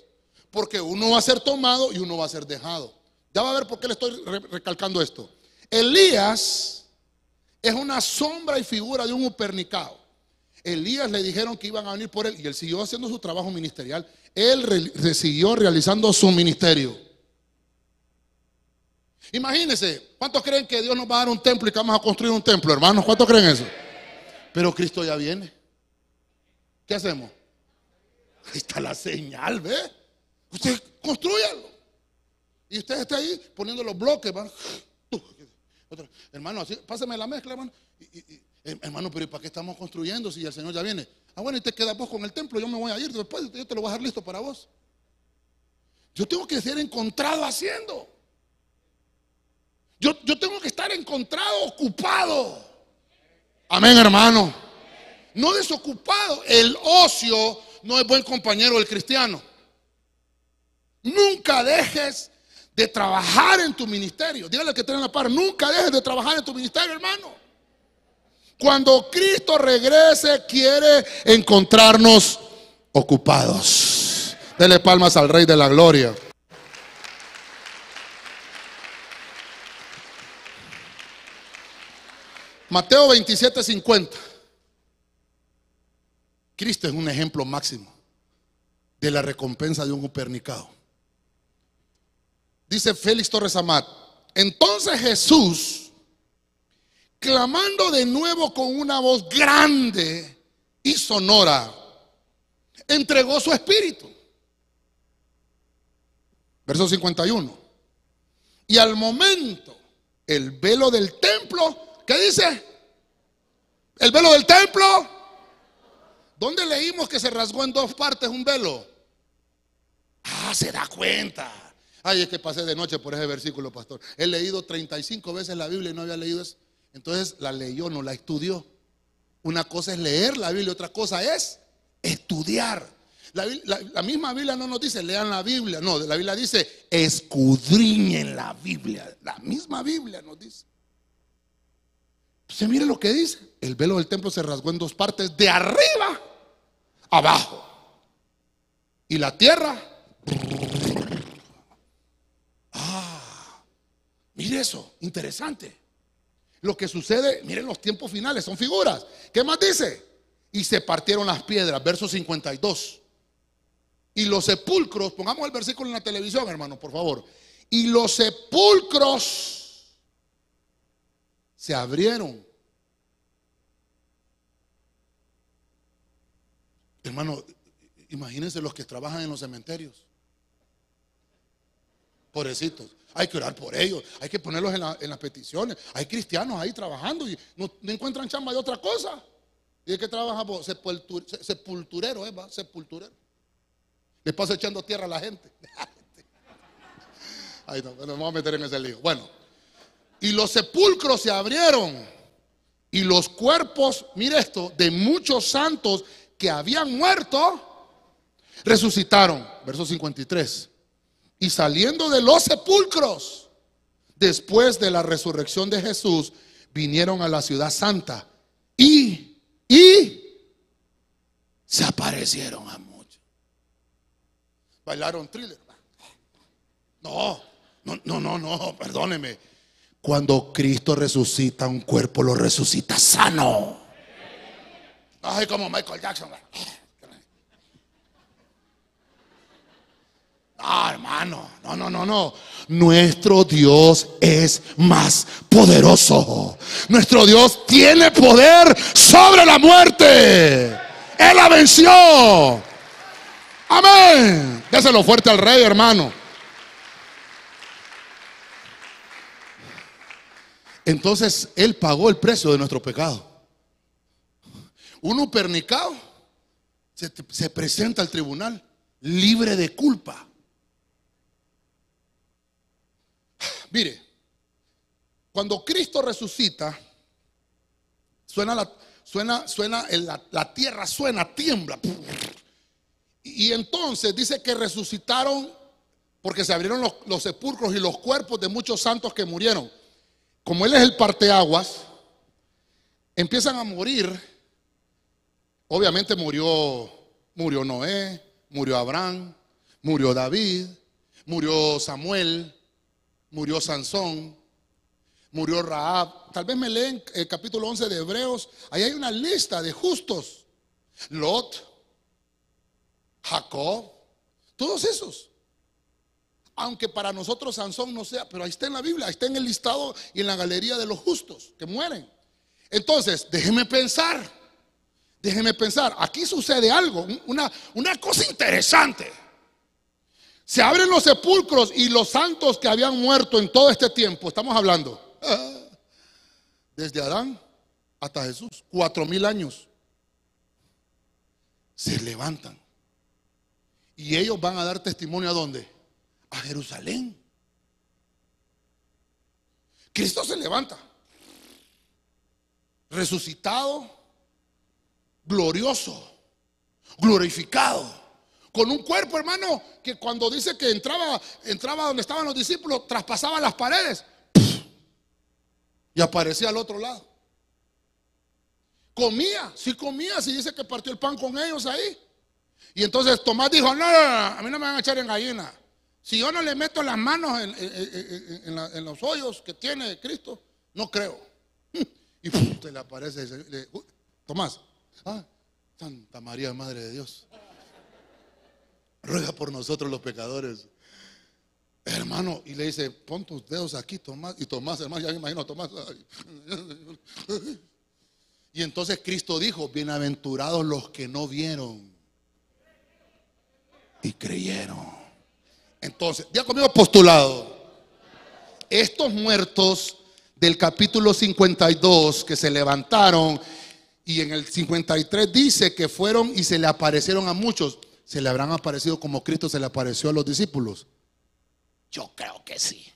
Porque uno va a ser tomado y uno va a ser dejado. Ya va a ver por qué le estoy recalcando esto. Elías es una sombra y figura de un upernicado. Elías le dijeron que iban a venir por él y él siguió haciendo su trabajo ministerial. Él siguió realizando su ministerio. Imagínense, ¿cuántos creen que Dios nos va a dar un templo y que vamos a construir un templo, hermanos? ¿Cuántos creen eso? Pero Cristo ya viene. ¿Qué hacemos? Ahí está la señal, ¿ve? Usted construyalo. Y usted está ahí poniendo los bloques, Hermano, así, pásame la mezcla, hermano. Eh, hermano, pero ¿y para qué estamos construyendo si el Señor ya viene? Ah, bueno, y te quedas vos con el templo, yo me voy a ir después, yo te lo voy a dejar listo para vos. Yo tengo que ser encontrado haciendo. Yo, yo tengo que estar encontrado ocupado. Amén, hermano. No desocupado. El ocio no es buen compañero del cristiano. Nunca dejes de trabajar en tu ministerio. Dígale que tiene la par. Nunca dejes de trabajar en tu ministerio, hermano. Cuando Cristo regrese, quiere encontrarnos ocupados. Dele palmas al Rey de la Gloria. Mateo 27, 50. Cristo es un ejemplo máximo de la recompensa de un upernicado. Dice Félix Torres Amat. Entonces Jesús clamando de nuevo con una voz grande y sonora, entregó su espíritu. Verso 51. Y al momento, el velo del templo, ¿qué dice? El velo del templo. ¿Dónde leímos que se rasgó en dos partes un velo? Ah, se da cuenta. Ay, es que pasé de noche por ese versículo, pastor. He leído 35 veces la Biblia y no había leído eso. Entonces la leyó, no la estudió. Una cosa es leer la Biblia, otra cosa es estudiar. La, misma Biblia no nos dice lean la Biblia, no, la Biblia dice escudriñen la Biblia. La misma Biblia nos dice. Se mire lo que dice. El velo del templo se rasgó en dos partes, de arriba abajo. Y la tierra. Mire eso, interesante. Lo que sucede, miren los tiempos finales, son figuras. ¿Qué más dice? Y se partieron las piedras, verso 52. Y los sepulcros, pongamos el versículo en la televisión, hermano, por favor. Y los sepulcros se abrieron. Hermano, imagínense los que trabajan en los cementerios. Pobrecitos. Hay que orar por ellos, hay que ponerlos en, la- en las peticiones. Hay cristianos ahí trabajando y no, encuentran chamba de otra cosa. ¿Y de qué trabaja vos? Sepultur- se- sepulturero, ¿eh? va? Sepulturero. Le pasa echando tierra a la gente. [laughs] Ay, no, no me voy a meter en ese lío. Bueno, y los sepulcros se abrieron y los cuerpos, mire esto, de muchos santos que habían muerto, resucitaron. Verso 53. Y saliendo de los sepulcros, después de la resurrección de Jesús, vinieron a la ciudad santa y, y se aparecieron a muchos. Bailaron thriller. No, no, no, no, no, perdóneme. Cuando Cristo resucita un cuerpo, lo resucita sano. Ay, como Michael Jackson. No, hermano, no, no, no, no. Nuestro Dios es más poderoso. Nuestro Dios tiene poder sobre la muerte. Él la venció. Amén. Déselo fuerte al rey, hermano. Entonces Él pagó el precio de nuestro pecado. Uno pernicado se, se presenta al tribunal libre de culpa. Mire, cuando Cristo resucita, suena la, suena, suena la tierra suena, tiembla. Y entonces dice que resucitaron porque se abrieron los, los sepulcros y los cuerpos de muchos santos que murieron. Como Él es el parteaguas, empiezan a morir. Obviamente murió, murió Noé, murió Abraham, murió David, murió Samuel, murió Sansón, murió Raab. Tal vez me leen el capítulo 11 de Hebreos. Ahí hay una lista de justos. Lot, Jacob, todos esos. Aunque para nosotros Sansón no sea, pero ahí está en la Biblia, ahí está en el listado y en la galería de los justos que mueren. Entonces, déjeme pensar, déjeme pensar, aquí sucede algo, una, una cosa interesante. Se abren los sepulcros y los santos que habían muerto en todo este tiempo, estamos hablando, [laughs] desde Adán hasta Jesús, cuatro mil años, se levantan. Y ellos van a dar testimonio a dónde? A Jerusalén. Cristo se levanta, resucitado, glorioso, glorificado con un cuerpo, hermano, que cuando dice que entraba, entraba donde estaban los discípulos, traspasaba las paredes y aparecía al otro lado. Comía, sí comía, sí dice que partió el pan con ellos ahí. Y entonces Tomás dijo, no, no, no, a mí no me van a echar en gallina. Si yo no le meto las manos en, los hoyos que tiene Cristo, no creo. [laughs] Y ¡pum! te le aparece, Tomás, ah, Santa María, Madre de Dios ruega por nosotros los pecadores. Hermano, y le dice, pon tus dedos aquí, Tomás. Y Tomás, hermano, ya me imagino a Tomás. Y entonces Cristo dijo, bienaventurados los que no vieron y creyeron. Entonces, ya conmigo postulado. Estos muertos del capítulo 52 que se levantaron y en el 53 dice que fueron y se le aparecieron a muchos. ¿Se le habrán aparecido como Cristo se le apareció a los discípulos? Yo creo que sí.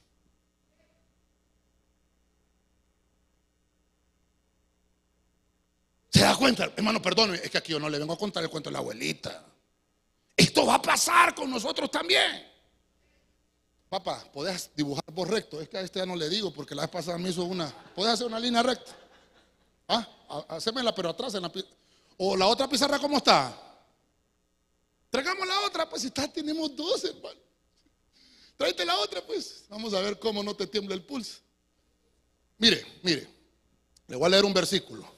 ¿Se da cuenta? Hermano, perdóneme, es que aquí yo no le vengo a contar el cuento de la abuelita. Esto va a pasar con nosotros también. Papá, ¿podés dibujar por recto? Es que a este ya no le digo porque la vez pasada me hizo una. ¿Podés hacer una línea recta? Ah, ha- hacémela, pero atrás en la O la otra pizarra, ¿cómo está? Traigamos la otra, pues está, tenemos dos, hermano. Tráete la otra, pues. Vamos a ver cómo no te tiembla el pulso. Mire, mire. Le voy a leer un versículo.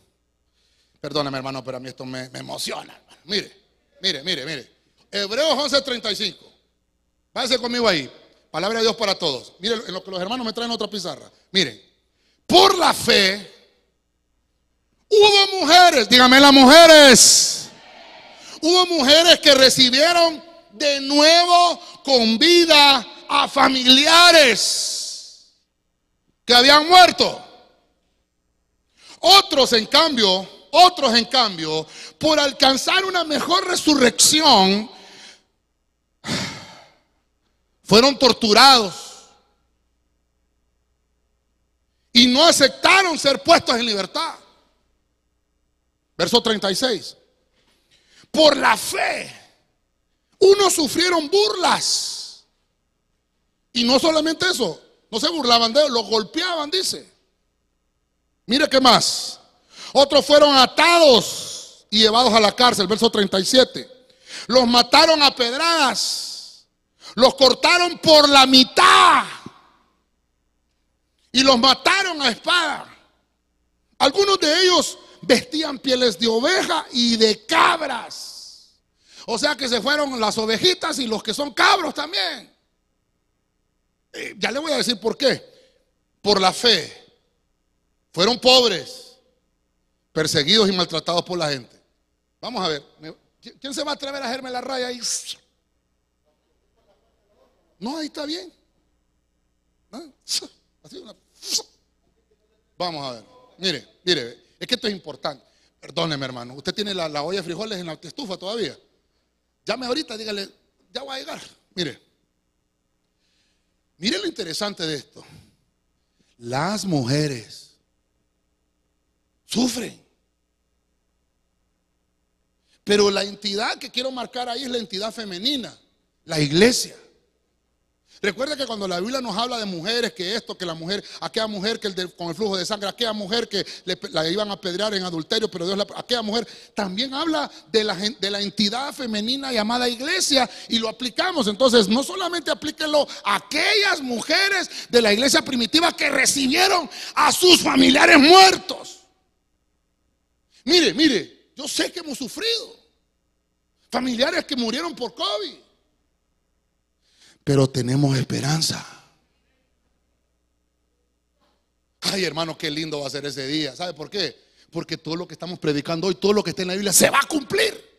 Perdóname, hermano, pero a mí esto me, emociona. Mire, mire, mire, mire. Hebreos 11:35. Váyase conmigo ahí. Palabra de Dios para todos. Mire, en lo que los hermanos me traen otra pizarra. Miren, por la fe hubo mujeres, dígame las mujeres. Hubo mujeres que recibieron de nuevo con vida a familiares que habían muerto. Otros, en cambio, otros, en cambio, por alcanzar una mejor resurrección, fueron torturados y no aceptaron ser puestos en libertad. Verso 36. Por la fe, unos sufrieron burlas. Y no solamente eso, no se burlaban de ellos, los golpeaban, dice. Mire qué más. Otros fueron atados y llevados a la cárcel, verso 37. Los mataron a pedradas. Los cortaron por la mitad. Y los mataron a espada. Algunos de ellos vestían pieles de oveja y de cabras. O sea que se fueron las ovejitas y los que son cabros también. Eh, ya le voy a decir por qué. Por la fe. Fueron pobres, perseguidos y maltratados por la gente. Vamos a ver. ¿Quién se va a atrever a hacerme la raya ahí? No, ahí está bien. ¿Ah? Vamos a ver. Mire, mire, es que esto es importante. Perdóneme, hermano. Usted tiene la, olla de frijoles en la estufa todavía. Llame ahorita, dígale, ya voy a llegar. Mire. Mire lo interesante de esto. Las mujeres sufren. Pero la entidad que quiero marcar ahí es la entidad femenina, la iglesia. Recuerda que cuando la Biblia nos habla de mujeres, que esto, que la mujer, aquella mujer que el con el flujo de sangre, aquella mujer que la iban a apedrear en adulterio, pero Dios la, aquella mujer también habla de la, de la entidad femenina llamada iglesia y lo aplicamos. Entonces, no solamente aplíquenlo a aquellas mujeres de la iglesia primitiva que recibieron a sus familiares muertos. Mire, mire, yo sé que hemos sufrido familiares que murieron por COVID pero tenemos esperanza. Ay, hermano, qué lindo va a ser ese día. ¿Sabe por qué? Porque todo lo que estamos predicando hoy, todo lo que está en la Biblia, se va a cumplir.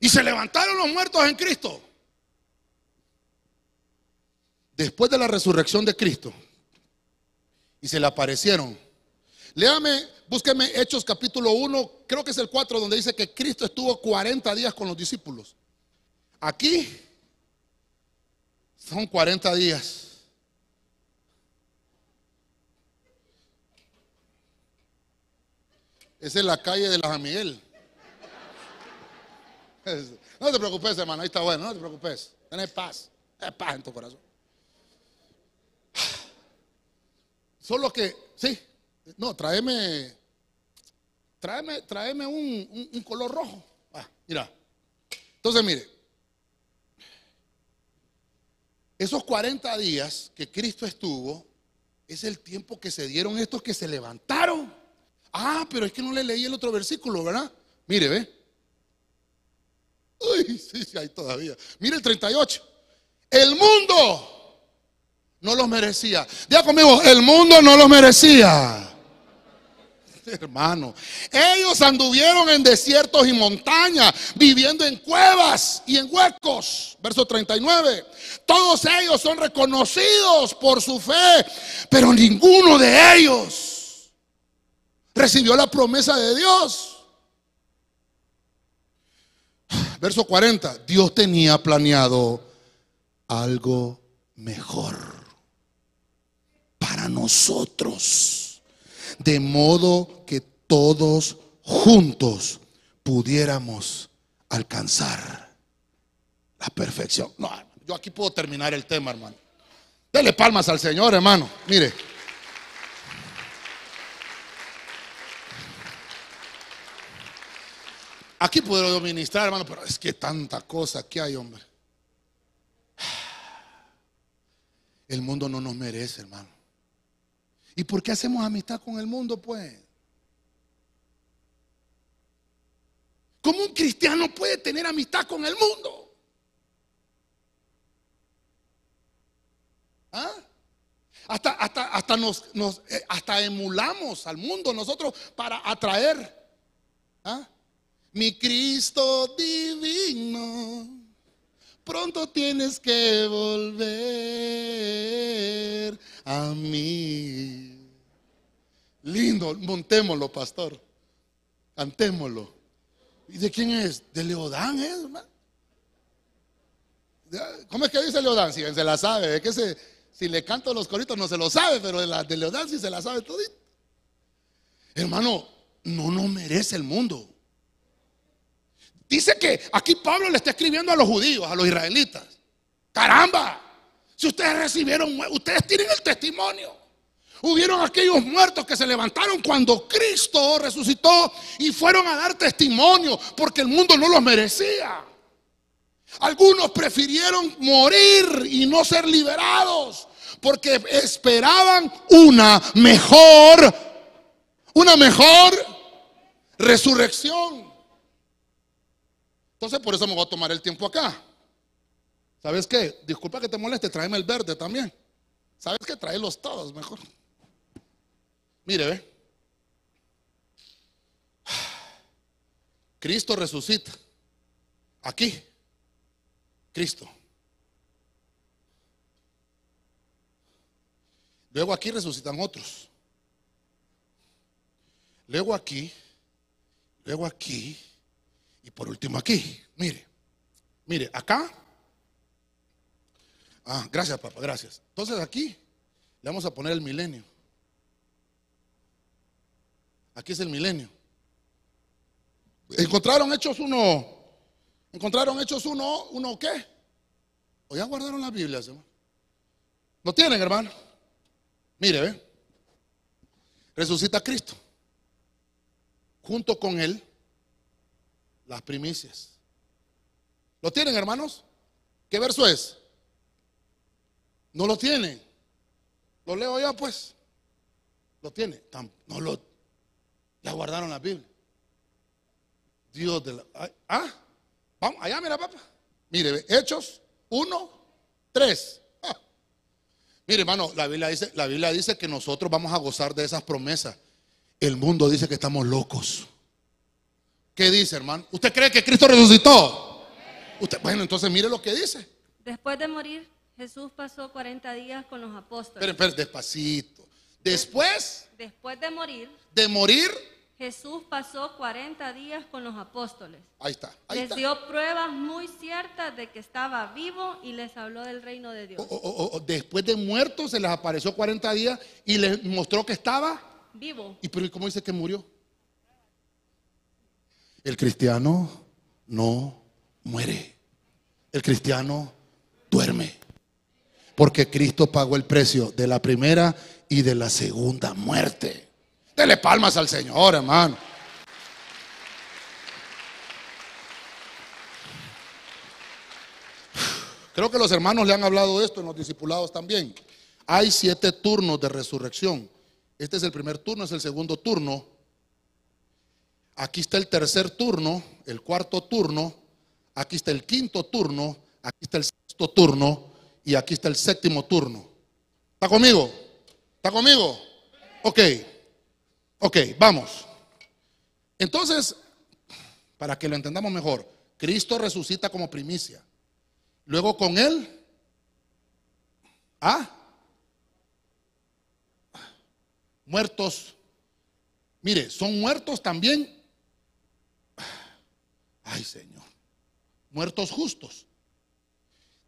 Y se levantaron los muertos en Cristo. Después de la resurrección de Cristo. Y se le aparecieron. Léame, búsqueme Hechos capítulo 1, creo que es el 4, donde dice que Cristo estuvo 40 días con los discípulos. Aquí son 40 días. Esa es la calle de la Miguel. No te preocupes, hermano, ahí está bueno, no te preocupes. Tienes paz, Tienes paz en tu corazón. Solo que, sí, no, tráeme, tráeme, tráeme un, color rojo. Ah, mira. Entonces, mire, esos 40 días que Cristo estuvo, es el tiempo que se dieron estos que se levantaron. Ah, pero es que no le leí el otro versículo, ¿verdad? Mire, ve. Uy, sí, sí, hay todavía. Mire el 38. El mundo no los merecía. Diga conmigo, el mundo no los merecía. Hermano, ellos anduvieron en desiertos y montañas, viviendo en cuevas y en huecos. Verso 39. Todos ellos son reconocidos por su fe, pero ninguno de ellos recibió la promesa de Dios. Verso 40. Dios tenía planeado algo mejor para nosotros de modo que todos juntos pudiéramos alcanzar la perfección. No, yo aquí puedo terminar el tema, hermano. Dele palmas al Señor, hermano. Mire. Aquí puedo ministrar, hermano, pero es que tanta cosa que hay, hombre. El mundo no nos merece, hermano. ¿Y por qué hacemos amistad con el mundo, pues? ¿Cómo un cristiano puede tener amistad con el mundo? ¿Ah? Hasta, hasta, hasta, nos, eh, hasta emulamos al mundo nosotros para atraer. ¿Ah? Mi Cristo divino pronto tienes que volver a mí. Lindo, montémoslo, pastor. Cantémoslo. ¿Y de quién es? De Leodán, ¿eh, hermano? ¿Cómo es que dice Leodán? Si se la sabe, es que se, si le canto los coritos no se lo sabe, pero de, la, de Leodán sí se la sabe todito. Hermano, no nos merece el mundo. Dice que aquí Pablo le está escribiendo a los judíos, a los israelitas. Caramba, si ustedes recibieron, ustedes tienen el testimonio. Hubieron aquellos muertos que se levantaron cuando Cristo resucitó y fueron a dar testimonio porque el mundo no los merecía. Algunos prefirieron morir y no ser liberados porque esperaban una mejor, una mejor resurrección. Entonces por eso me voy a tomar el tiempo acá. ¿Sabes qué? Disculpa que te moleste, tráeme el verde también. ¿Sabes qué? Tráelos todos mejor. Mire, ve. Cristo resucita. Aquí. Cristo. Luego aquí resucitan otros. Luego aquí. Luego aquí. Y por último aquí. Mire. Mire, acá. Ah, gracias, papá, gracias. Entonces aquí le vamos a poner el milenio. Aquí es el milenio. Encontraron hechos uno. Encontraron hechos uno. ¿Uno qué? ¿O ya guardaron las Biblias, hermano? ¿Lo tienen, hermano? Mire, ve. Resucita Cristo. Junto con él, las primicias. ¿Lo tienen, hermanos? ¿Qué verso es? No lo tienen. Lo leo yo, pues. ¿Lo tiene? No lo. Ya guardaron la Biblia. Dios de la. Ah, vamos, allá, mira, papá. Mire, Hechos 1, 3. Ah. Mire, hermano, la Biblia, dice, la Biblia dice que nosotros vamos a gozar de esas promesas. El mundo dice que estamos locos. ¿Qué dice, hermano? ¿Usted cree que Cristo resucitó? Usted, bueno, entonces mire lo que dice. Después de morir, Jesús pasó 40 días con los apóstoles. Esperen, esperen, despacito. Después Después de morir, de morir, Jesús pasó 40 días con los apóstoles. ahí está. Ahí les está. dio pruebas muy ciertas de que estaba vivo y les habló del reino de Dios. O- o- o- o después de muerto se les apareció 40 días y les mostró que estaba. Vivo. ¿Y pero ¿y cómo dice que murió? El cristiano no muere. El cristiano duerme. Porque Cristo pagó el precio de la primera y de la segunda muerte. Dele palmas al Señor, hermano. Creo que los hermanos le han hablado de esto en los discipulados también. Hay siete turnos de resurrección. Este es el primer turno, es el segundo turno. Aquí está el tercer turno, el cuarto turno. Aquí está el quinto turno. Aquí está el sexto turno. Y aquí está el séptimo turno. ¿Está conmigo? ¿Está conmigo? Ok. Ok, vamos. Entonces, para que lo entendamos mejor, Cristo resucita como primicia. Luego con él, ¿ah? Muertos. Mire, son muertos también. Ay, Señor. Muertos justos.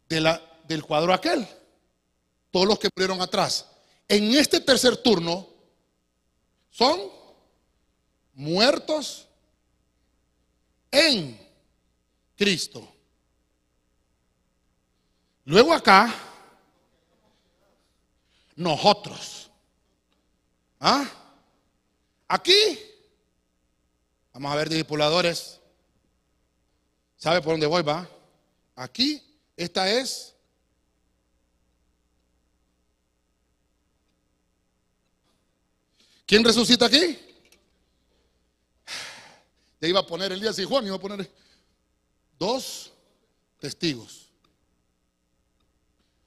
De la, del cuadro aquel. Todos los que murieron atrás. En este tercer turno son muertos en Cristo. Luego acá, nosotros. ¿Ah? Aquí, vamos a ver, discipuladores. ¿Sabe por dónde voy, va? Aquí, esta es. ¿Quién resucita aquí? Ya iba a poner el Elías y Juan, iba a poner dos testigos.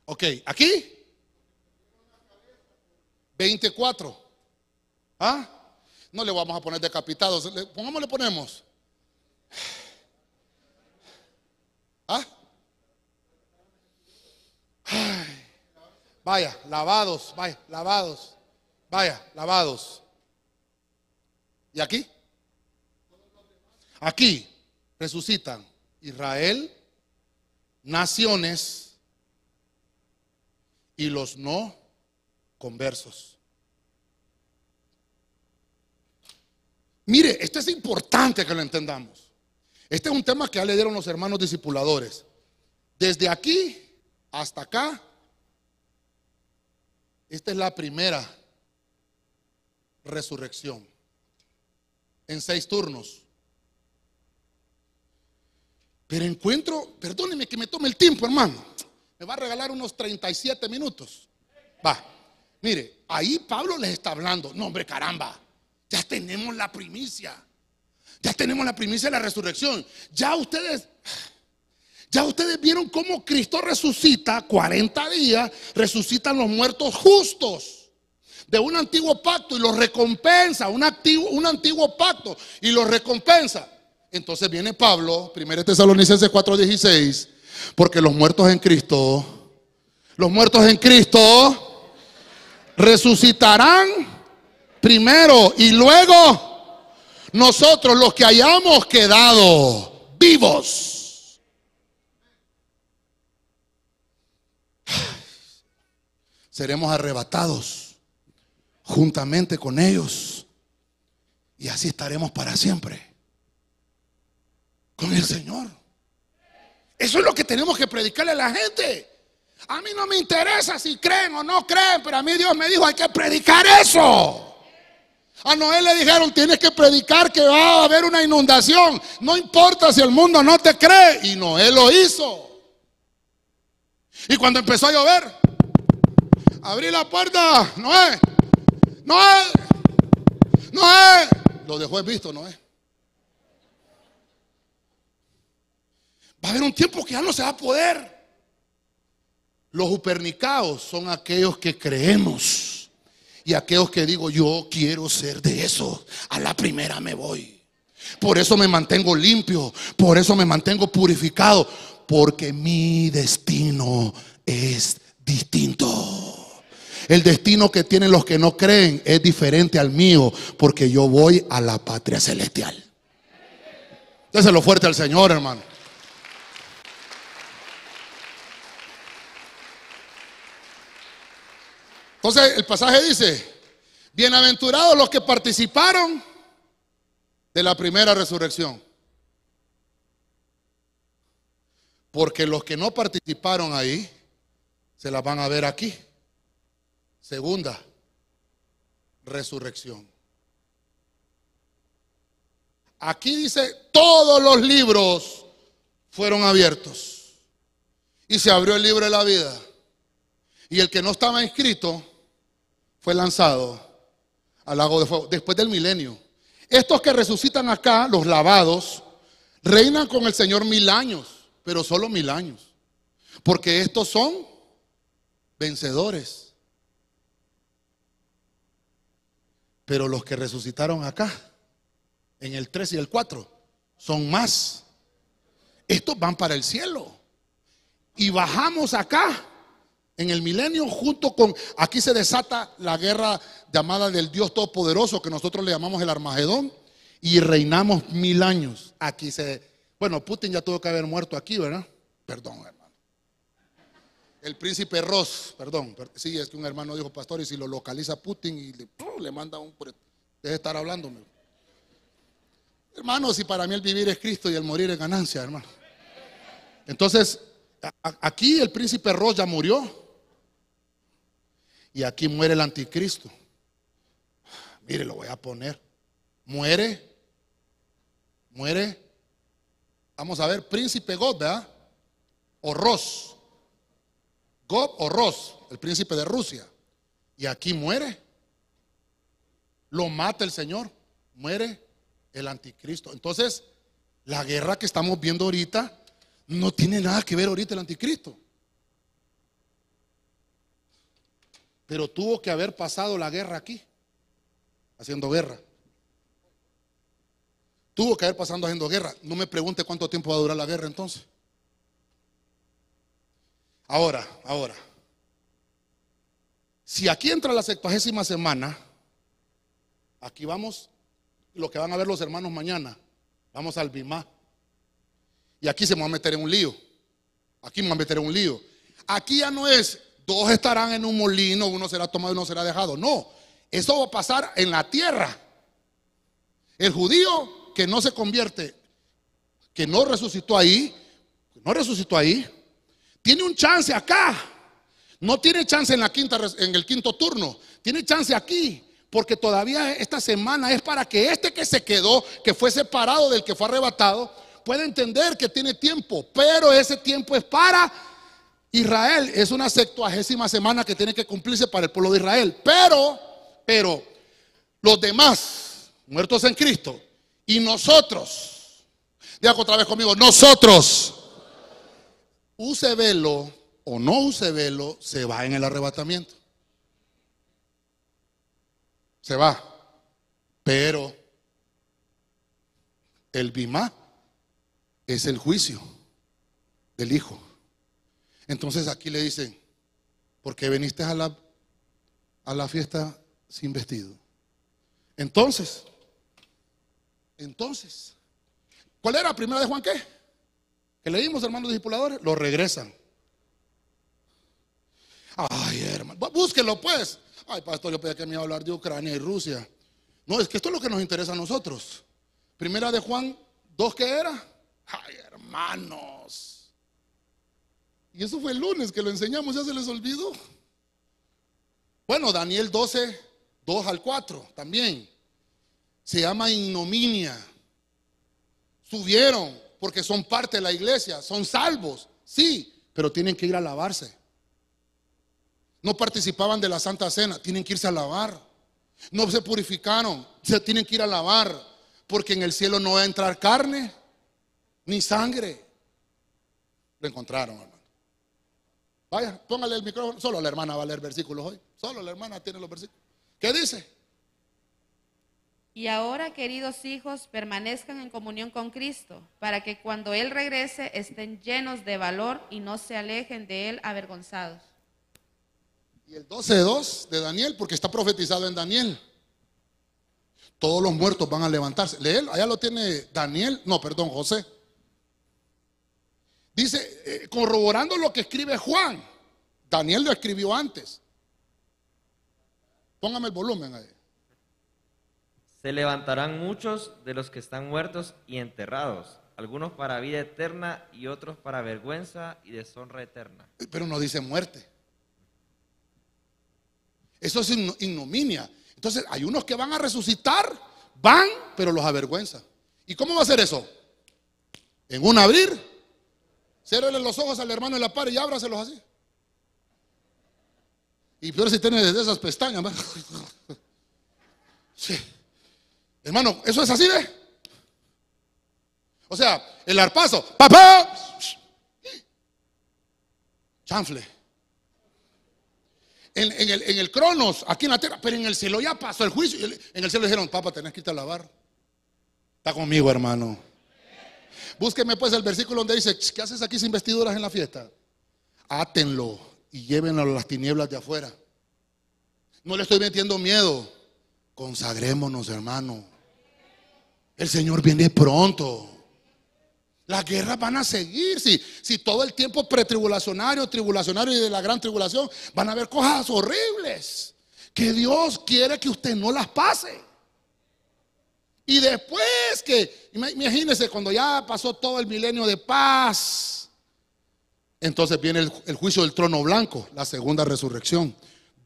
Ok, aquí 24. ¿Ah? No le vamos a poner decapitados. ¿Cómo le ponemos? ¿Ah? Vaya, lavados, vaya, lavados. Vaya, lavados. ¿Y aquí? Aquí resucitan Israel, naciones y los no conversos. Mire, esto es importante que lo entendamos. Este es un tema que ya le dieron los hermanos discipuladores. Desde aquí hasta acá, esta es la primera resurrección en seis turnos. Pero encuentro, perdóneme que me tome el tiempo, hermano. Me va a regalar unos 37 minutos. Va, mire, ahí Pablo les está hablando. No, hombre, caramba, ya tenemos la primicia. Ya tenemos la primicia de la resurrección. Ya ustedes, ya ustedes vieron cómo Cristo resucita 40 días, resucitan los muertos justos de un antiguo pacto y los recompensa, un, un antiguo pacto y los recompensa. Entonces viene Pablo, 1 Tesalonicenses 4:16, porque los muertos en Cristo, los muertos en Cristo resucitarán primero y luego nosotros los que hayamos quedado vivos. Seremos arrebatados juntamente con ellos y así estaremos para siempre con el Señor. Eso es lo que tenemos que predicarle a la gente. A mí no me interesa si creen o no creen, pero a mí Dios me dijo, hay que predicar eso. A Noé le dijeron, tienes que predicar que va a haber una inundación. No importa si el mundo no te cree. Y Noé lo hizo. Y cuando empezó a llover, abrí la puerta, Noé, Noé, Noé, lo dejó visto, Noé. Va a haber un tiempo que ya no se va a poder. Los upernicaos son aquellos que creemos y aquellos que digo, yo quiero ser de eso. A la primera me voy. Por eso me mantengo limpio, por eso me mantengo purificado, porque mi destino es distinto. El destino que tienen los que no creen es diferente al mío, porque yo voy a la patria celestial. Déselo fuerte al Señor, hermano. Entonces el pasaje dice, bienaventurados los que participaron de la primera resurrección. Porque los que no participaron ahí, se las van a ver aquí. Segunda, resurrección. Aquí dice, todos los libros fueron abiertos. Y se abrió el libro de la vida. Y el que no estaba inscrito fue lanzado al lago de fuego después del milenio. Estos que resucitan acá, los lavados, reinan con el Señor mil años, pero solo mil años. Porque estos son vencedores. Pero los que resucitaron acá, en el 3 y el 4, son más. Estos van para el cielo. Y bajamos acá en el milenio, junto con, aquí se desata la guerra llamada del Dios Todopoderoso, que nosotros le llamamos el Armagedón, y reinamos mil años. Aquí se, bueno, Putin ya tuvo que haber muerto aquí, ¿verdad? Perdón. El príncipe Ross, perdón, sí, es que un hermano dijo, pastor, y si lo localiza Putin y le, manda un... Deje de estar hablándome. Hermano, si para mí el vivir es Cristo y el morir es ganancia, hermano. Entonces, aquí el príncipe Ross ya murió. Y aquí muere el anticristo. Mire, lo voy a poner. Muere. Muere. Vamos a ver, príncipe God. O Ros. God o Ros, el príncipe de Rusia. Y aquí muere. Lo mata el Señor. Muere el anticristo. Entonces, la guerra que estamos viendo ahorita no tiene nada que ver ahorita el anticristo. Pero tuvo que haber pasado la guerra aquí, haciendo guerra. Tuvo que haber pasado haciendo guerra. No me pregunte cuánto tiempo va a durar la guerra entonces. Ahora, ahora. Si aquí entra la septuagésima semana, aquí vamos, lo que van a ver los hermanos mañana, vamos al Bimá. Y aquí se me va a meter en un lío. Aquí me va a meter en un lío. Aquí ya no es, dos estarán en un molino, uno será tomado y uno será dejado. No, eso va a pasar en la tierra. El judío que no se convierte, que no resucitó ahí, no resucitó ahí, tiene un chance acá. No tiene chance en la quinta en el quinto turno. Tiene chance aquí, porque todavía esta semana es para que este que se quedó, que fue separado del que fue arrebatado, pueda entender que tiene tiempo, pero ese tiempo es para Israel. Es una septuagésima semana que tiene que cumplirse para el pueblo de Israel. Pero, pero, los demás, muertos en Cristo, y nosotros, diga otra vez conmigo, nosotros, use velo o no use velo, se va en el arrebatamiento. Se va. Pero el bimá es el juicio del hijo. Entonces aquí le dicen, ¿por qué viniste a la, a la fiesta sin vestido? Entonces, entonces, ¿cuál era primera de Juan qué? Que leímos, hermanos discipuladores, lo regresan. Ay, hermano, búsquelo pues. Ay, pastor, yo pedí que me iba a hablar de Ucrania y Rusia. No, es que esto es lo que nos interesa a nosotros. Primera de Juan ¿dos qué era? Ay, hermanos. Y eso fue el lunes que lo enseñamos, ya se les olvidó. Bueno, Daniel 12, 2 al 4 también se llama ignominia. Subieron porque son parte de la iglesia, son salvos, sí, pero tienen que ir a lavarse. No participaban de la Santa Cena, tienen que irse a lavar. No se purificaron, se tienen que ir a lavar, porque en el cielo no va a entrar carne ni sangre. Lo encontraron, hermano. Vaya, póngale el micrófono. Solo la hermana va a leer versículos hoy. Solo la hermana tiene los versículos. ¿Qué dice? Y ahora, queridos hijos, permanezcan en comunión con Cristo, para que cuando Él regrese estén llenos de valor y no se alejen de Él avergonzados. Y el 12.2 de Daniel, porque está profetizado en Daniel. Todos los muertos van a levantarse. Lee allá lo tiene Daniel, no, perdón, José. Dice, eh, corroborando lo que escribe Juan. Daniel lo escribió antes. Póngame el volumen ahí. Se levantarán muchos de los que están muertos y enterrados, algunos para vida eterna y otros para vergüenza y deshonra eterna. Pero no dice muerte. Eso es ignominia. Entonces hay unos que van a resucitar, van, pero los avergüenza. ¿Y cómo va a ser eso? En un abrir, cérrele los ojos al hermano en la par y ábraselos así. Y peor si tiene desde esas pestañas. [laughs] Sí. Hermano, ¿eso es así, ve? O sea, el arpazo, papá, chanfle. En, el, en, el, cronos, aquí en la tierra, pero en el cielo ya pasó el juicio. En el cielo dijeron, papá, tenés que irte a lavar. Está conmigo, hermano. Búsqueme pues el versículo donde dice, ¿qué haces aquí sin vestiduras en la fiesta? Átenlo y llévenlo a las tinieblas de afuera. No le estoy metiendo miedo. Consagrémonos, hermano. El Señor viene pronto. Las guerras van a seguir. Si, si todo el tiempo pretribulacionario, tribulacionario y de la gran tribulación, van a haber cosas horribles. Que Dios quiere que usted no las pase. Y después que, imagínese, cuando ya pasó todo el milenio de paz, entonces viene el, el juicio del trono blanco, la segunda resurrección,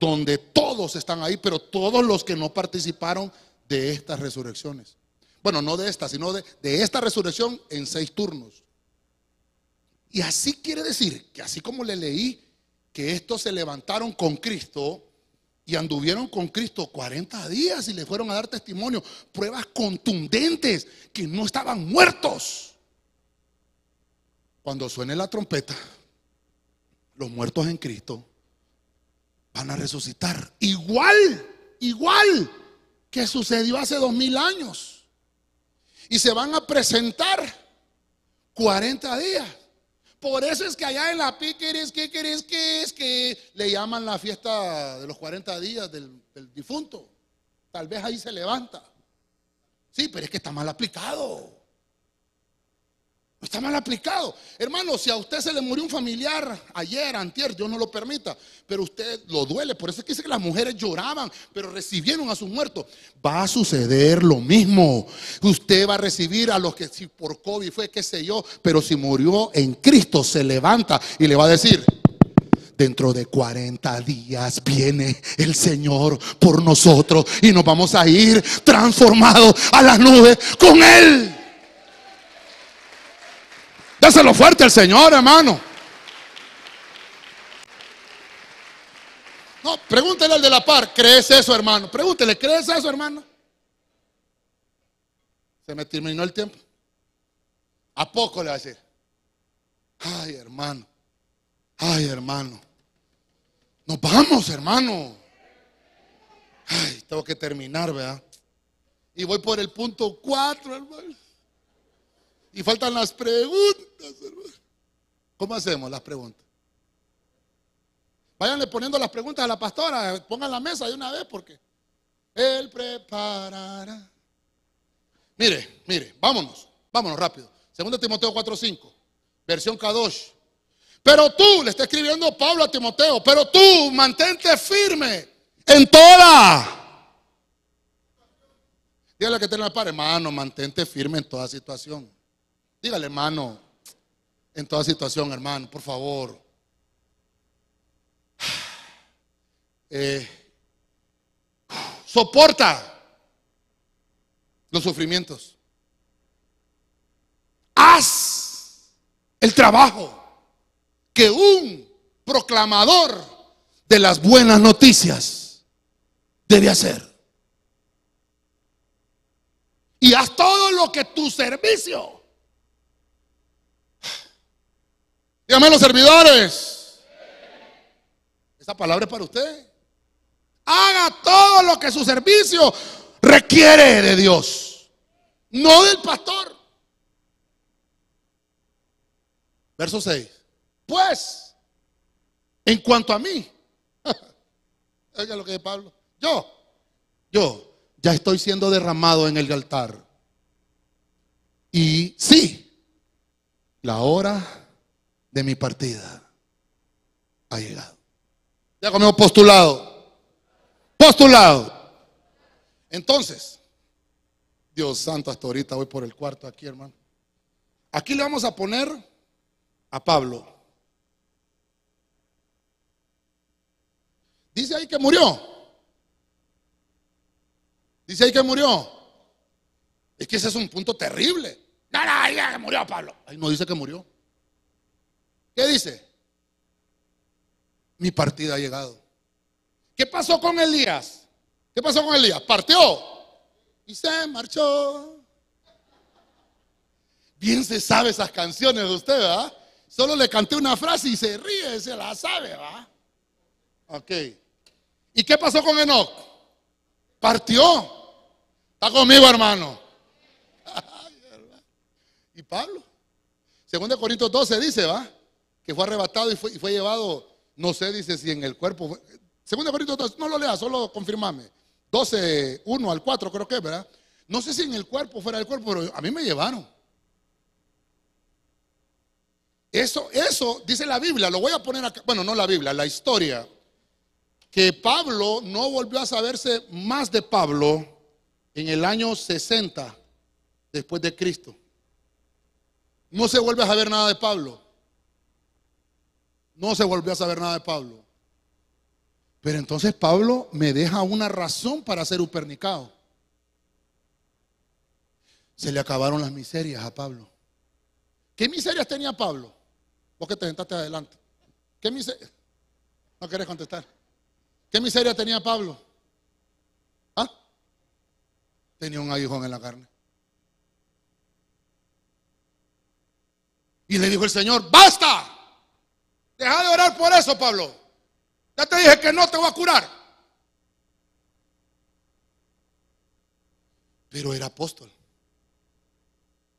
donde todos están ahí, pero todos los que no participaron de estas resurrecciones. Bueno, no de esta, sino de, esta resurrección en seis turnos. Y así quiere decir que así como le leí que estos se levantaron con Cristo y anduvieron con Cristo 40 días y le fueron a dar testimonio, pruebas contundentes que no estaban muertos. Cuando suene la trompeta, los muertos en Cristo van a resucitar igual, igual que sucedió hace dos mil años y se van a presentar 40 días Por eso es que allá en la piqueres, ¿qué querés que es? Que le llaman la fiesta de los 40 días del, del difunto. Tal vez ahí se levanta. Sí, pero es que está mal aplicado. Está mal aplicado. Hermano, si a usted se le murió un familiar ayer, antier, Dios no lo permita, pero usted lo duele. Por eso es dice que las mujeres lloraban, pero recibieron a sus muertos. Va a suceder lo mismo. Usted va a recibir a los que si por COVID fue, qué sé yo, pero si murió en Cristo, se levanta y le va a decir, Dentro de 40 días viene el Señor por nosotros y nos vamos a ir transformados a las nubes con Él. Dáselo fuerte al Señor, hermano. No, pregúntele al de la par, ¿crees eso, hermano? Pregúntele, ¿crees eso, hermano? Se me terminó el tiempo. ¿A poco le va a decir? Ay, hermano. Ay, hermano. Nos vamos, hermano. Ay, tengo que terminar, ¿verdad? Y voy por el punto 4, hermano. Y faltan las preguntas, hermano. ¿Cómo hacemos las preguntas? Váyanle poniendo las preguntas a la pastora. Pongan la mesa de una vez porque Él preparará. Mire, mire, vámonos. Vámonos rápido. Segundo Timoteo 4:5. Versión Kadosh. Pero tú, le está escribiendo Pablo a Timoteo, pero tú mantente firme en toda. Dígale que tiene la par, hermano, mantente firme en toda situación. Dígale, hermano, en toda situación, hermano, por favor. [sighs] Eh, soporta los sufrimientos. Haz el trabajo que un proclamador de las buenas noticias debe hacer. Y haz todo lo que tu servicio. Dígame los servidores. Esa palabra es para usted. Haga todo lo que su servicio requiere de Dios, no del pastor. Verso 6. Pues, en cuanto a mí, [laughs] oiga lo que dice Pablo, yo, yo ya estoy siendo derramado en el altar. Y sí, la hora de mi partida ha llegado. Ya comemos postulado. Postulado. Entonces, Dios santo, hasta ahorita voy por el cuarto aquí, hermano. Aquí le vamos a poner a Pablo. Dice ahí que murió. Dice ahí que murió. Es que ese es un punto terrible. No, no, ya murió Pablo. Ahí no dice que murió. ¿Qué dice? Mi partida ha llegado. ¿Qué pasó con Elías? ¿Qué pasó con Elías? Partió y se marchó. Bien se sabe esas canciones de usted, ¿verdad? Solo le canté una frase y se ríe, se la sabe, ¿va? Ok. ¿Y qué pasó con Enoch? Partió. Está conmigo, hermano. [laughs] ¿Y Pablo? Segundo Corintios 12 dice, ¿va? Fue arrebatado y fue, fue llevado, no sé, dice si en el cuerpo. Segundo Corintios 12, no lo lea, solo confirmame. 12, 1 al 4 creo que, ¿verdad? No sé si en el cuerpo, fuera del cuerpo, pero a mí me llevaron. Eso, eso dice la Biblia, lo voy a poner acá, bueno, no la Biblia, la historia, que Pablo no volvió a saberse más de Pablo en el año 60 después de Cristo. No se vuelve a saber nada de Pablo. No se volvió a saber nada de Pablo. Pero entonces Pablo me deja una razón para ser upernicado. Se le acabaron las miserias a Pablo. ¿Qué miserias tenía Pablo? Vos que te sentaste adelante. ¿Qué miseria? No querés contestar. ¿Qué miseria tenía Pablo? ¿Ah? Tenía un aguijón en la carne. Y le dijo el Señor, basta. Deja de orar por eso, Pablo. Ya te dije que no te voy a curar. Pero era apóstol.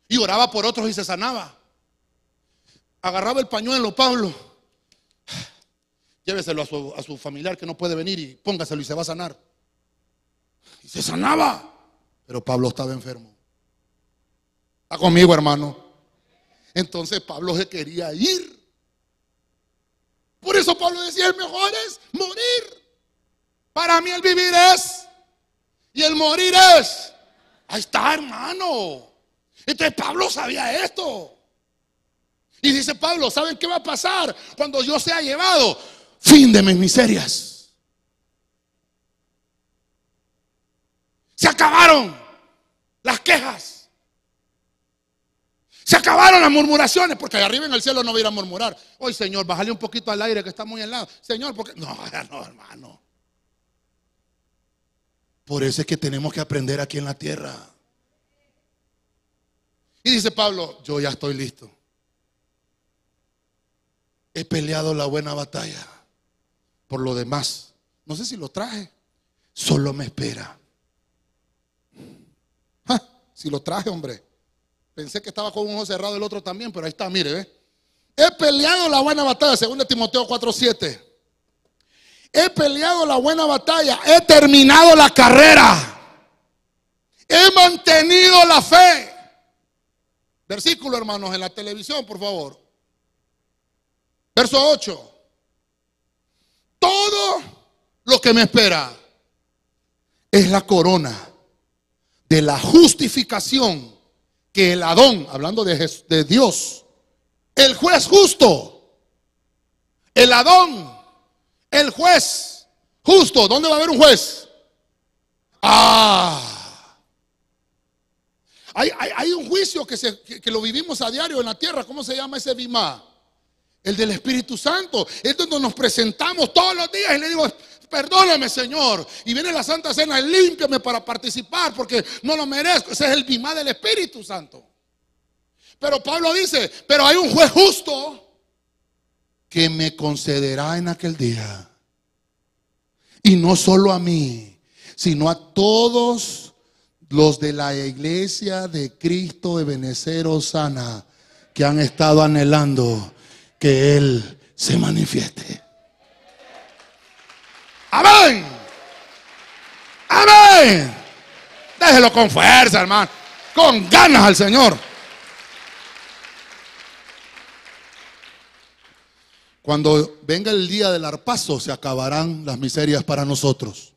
Y oraba por otros y se sanaba. agarraba el pañuelo, Pablo. Lléveselo a su, a su familiar que no puede venir y póngaselo y se va a sanar. Y se sanaba. Pero Pablo estaba enfermo. Está conmigo, hermano. Entonces Pablo se quería ir. Por eso Pablo decía, el mejor es morir. Para mí el vivir es y el morir es. Ahí está, hermano. Entonces Pablo sabía esto. Y dice Pablo, ¿saben qué va a pasar cuando yo sea llevado? Fin de mis miserias. Se acabaron las quejas. Se acabaron las murmuraciones, porque allá arriba en el cielo no voy a murmurar. Hoy, Señor, bájale un poquito al aire que está muy helado. Señor, porque. No, [laughs] no, hermano. Por eso es que tenemos que aprender aquí en la tierra. Y dice Pablo, yo ya estoy listo. He peleado la buena batalla. Por lo demás, no sé si lo traje. Solo me espera. si lo traje, hombre. Pensé que estaba con un ojo cerrado el otro también, pero ahí está, mire, ¿ve? He peleado la buena batalla, según Timoteo 4:7. He peleado la buena batalla, he terminado la carrera. He mantenido la fe. Versículo, hermanos, en la televisión, por favor. Verso 8. Todo lo que me espera es la corona de la justificación que el Adón, hablando de, Dios, el juez justo, el Adón, el juez justo, ¿dónde va a haber un juez? Ah. Hay, un juicio que, se, que, lo vivimos a diario en la tierra. ¿Cómo se llama ese bimá? El del Espíritu Santo. Es donde nos presentamos todos los días y le digo, perdóname Señor. Y viene la Santa Cena, límpiame para participar porque no lo merezco. Ese es el bimá del Espíritu Santo. Pero Pablo dice, pero hay un juez justo que me concederá en aquel día. Y no solo a mí, sino a todos los de la iglesia de Cristo de Benecero Sana que han estado anhelando que Él se manifieste. Amén. Amén. Déjelo con fuerza, hermano. Con ganas al Señor. Cuando venga el día del arpazo, se acabarán las miserias para nosotros.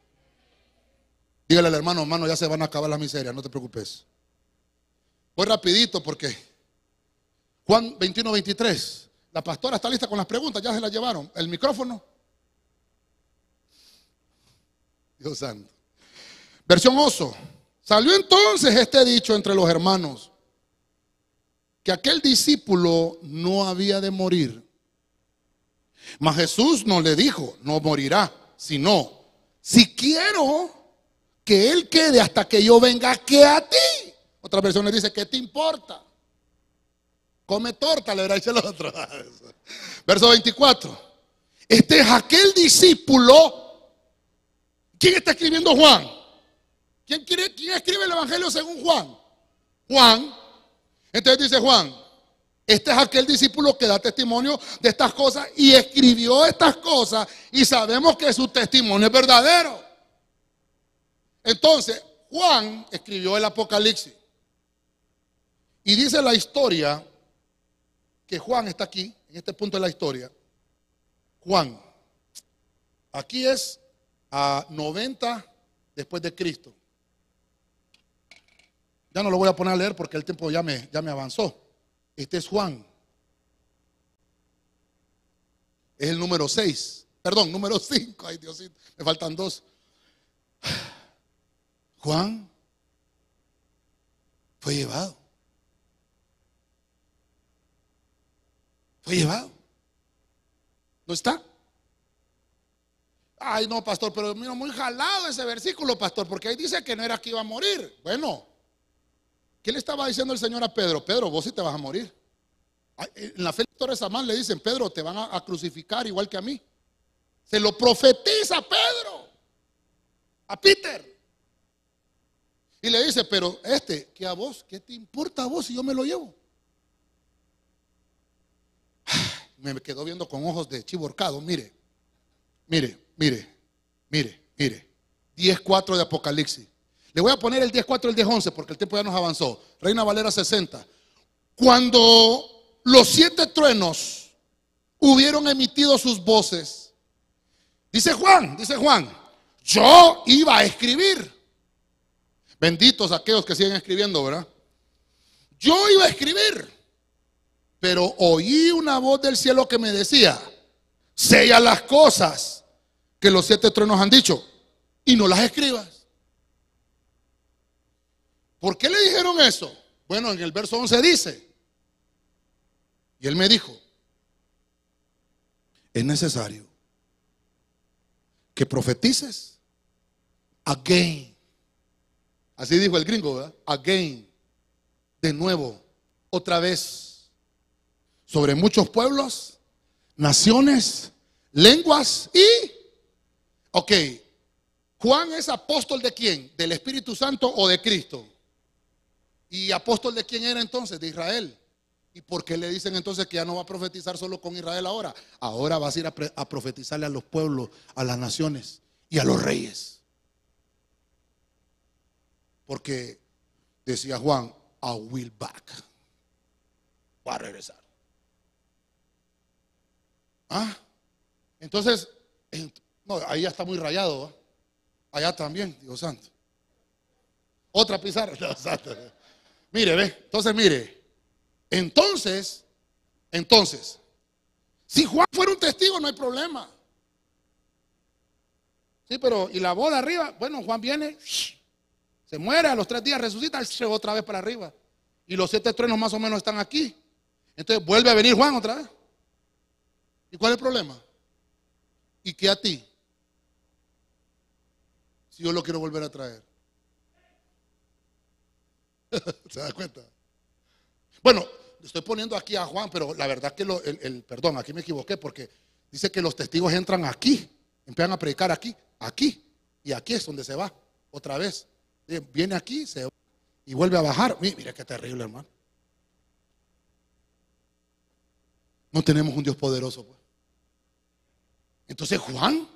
Dígale al hermano, hermano, ya se van a acabar las miserias, no te preocupes. Voy rapidito porque Juan 21, 23. La pastora está lista con las preguntas, ya se las llevaron. El micrófono. Santo. Versión oso. Salió entonces este dicho entre los hermanos, que aquel discípulo no había de morir mas Jesús no le dijo, no morirá, sino, si quiero que Él quede hasta que yo venga, que a ti. Otra le dice, ¿qué te importa? Come torta, le verá el otro. [laughs] Verso 24. Este es aquel discípulo. ¿Quién está escribiendo Juan? ¿Quién, ¿Quién escribe el Evangelio según Juan? Juan. Entonces dice Juan, este es aquel discípulo que da testimonio de estas cosas y escribió estas cosas y sabemos que su testimonio es verdadero. Entonces, Juan escribió el Apocalipsis. Y dice la historia que Juan está aquí, en este punto de la historia. Juan, aquí es a 90 después de Cristo. Ya no lo voy a poner a leer porque el tiempo ya me, ya me avanzó. Este es Juan. Es el número 6. Perdón, número 5. Ay, Dios, me faltan dos. Juan fue llevado. Fue llevado. ¿No está? Ay, no, pastor, pero mira, muy jalado ese versículo, pastor, porque ahí dice que no era que iba a morir. Bueno, ¿Qué le estaba diciendo el Señor a Pedro? Pedro, vos sí te vas a morir. En la fe de Torres Amán le dicen, Pedro, te van a, crucificar igual que a mí. Se lo profetiza Pedro a Peter. Y le dice, pero este, ¿qué a vos? ¿Qué te importa a vos si yo me lo llevo? me quedó viendo con ojos de chivorcado. Mire, mire, mire, mire, mire. 10.4 de Apocalipsis. Le voy a poner el 10.4 y el 10.11 porque el tiempo ya nos avanzó. Reina Valera 60. Cuando los siete truenos hubieron emitido sus voces, dice Juan, dice Juan, yo iba a escribir. Benditos aquellos que siguen escribiendo, ¿verdad? Yo iba a escribir, pero oí una voz del cielo que me decía, sella las cosas que los siete truenos han dicho y no las escribas. ¿Por qué le dijeron eso? Bueno, en el verso 11 dice, y él me dijo, es necesario que profetices again. Así dijo el gringo. Again. De nuevo, otra vez, sobre muchos pueblos, naciones, lenguas y... Ok, Juan es apóstol de quién? ¿Del Espíritu Santo o de Cristo? ¿Y apóstol de quién era entonces? De Israel. ¿Y por qué le dicen entonces que ya no va a profetizar solo con Israel ahora? Ahora vas a ir a, profetizarle a los pueblos, a las naciones y a los reyes. Porque decía Juan, I will back. Va a regresar. ¿Ah? Entonces, no, ahí ya está muy rayado. Allá también, Dios santo. Otra pizarra. [laughs] Mire, ve. Entonces, mire. Entonces, entonces, si Juan fuera un testigo, no hay problema. Sí, pero ¿y la boda arriba? Bueno, Juan viene, [sniffs] se muere, a los tres días resucita, se otra vez para arriba. Y los siete truenos más o menos están aquí. Entonces vuelve a venir Juan otra vez. ¿Y cuál es el problema? ¿Y qué a ti? Si yo lo quiero volver a traer. [laughs] ¿Se da cuenta? Bueno, estoy poniendo aquí a Juan, pero la verdad que el, perdón, aquí me equivoqué porque dice que los testigos entran aquí, empiezan a predicar aquí, aquí, y aquí es donde se va, otra vez. Viene aquí, se va y vuelve a bajar. Mire, qué terrible, hermano. No tenemos un Dios poderoso, pues. Entonces Juan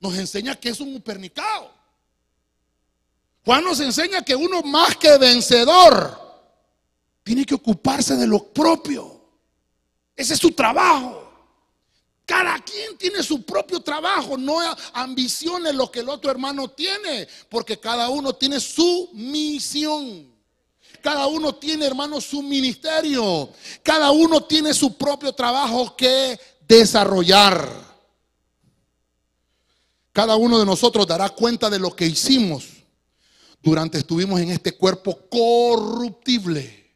nos enseña que es un pernicado. Juan nos enseña que uno más que vencedor tiene que ocuparse de lo propio. Ese es su trabajo. Cada quien tiene su propio trabajo, no ambicione lo que el otro hermano tiene, porque cada uno tiene su misión. Cada uno tiene, hermano, su ministerio. Cada uno tiene su propio trabajo que desarrollar. Cada uno de nosotros dará cuenta de lo que hicimos durante estuvimos en este cuerpo corruptible.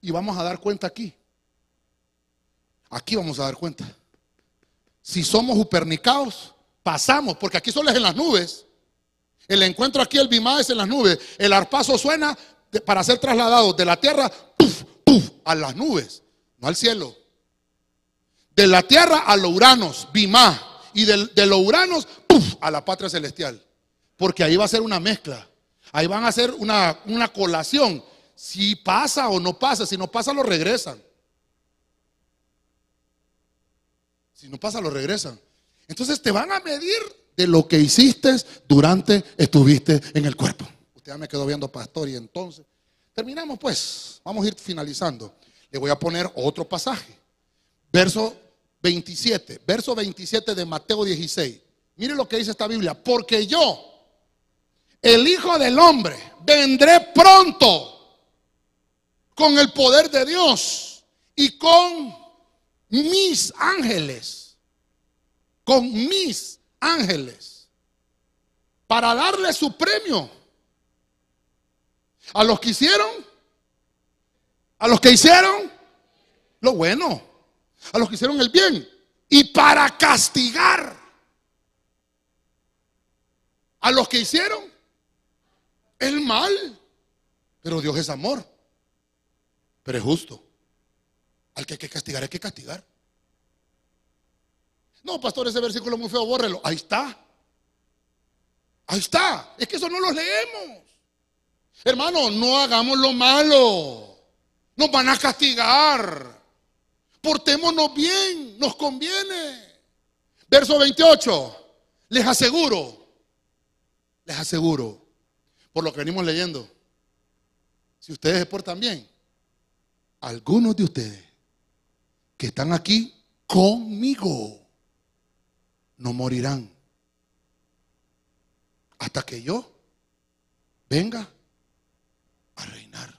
Y vamos a dar cuenta aquí. Aquí vamos a dar cuenta. Si somos upernicados, pasamos, porque aquí solo es en las nubes. El encuentro aquí, el bimá es en las nubes. El arpazo suena para ser trasladado de la tierra a las nubes, no al cielo. De la tierra a los uranos, bimá. Y de, los uranos a la patria celestial. Porque ahí va a ser una mezcla. Ahí van a hacer una, una colación si pasa o no pasa. Si no pasa, lo regresan. Si no pasa, lo regresan. Entonces te van a medir de lo que hiciste durante estuviste en el cuerpo. Usted ya me quedó viendo, pastor, y entonces terminamos pues. Vamos a ir finalizando. Le voy a poner otro pasaje. Verso 27, verso 27 de Mateo 16. Mire lo que dice esta Biblia. Porque yo, el Hijo del Hombre, vendré pronto con el poder de Dios y con mis ángeles, con mis ángeles, para darle su premio a los que hicieron, a los que hicieron lo bueno, a los que hicieron el bien, y para castigar a los que hicieron el mal. Pero Dios es amor pero es justo. Al que hay que castigar, hay que castigar. No, pastor, ese versículo es muy feo, bórrelo. Ahí está. Ahí está. Es que eso no lo leemos. Hermano, no hagamos lo malo. Nos van a castigar. Portémonos bien, nos conviene. Verso 28, les aseguro, les aseguro, por lo que venimos leyendo, si ustedes se portan bien, algunos de ustedes que están aquí conmigo no morirán hasta que yo venga a reinar.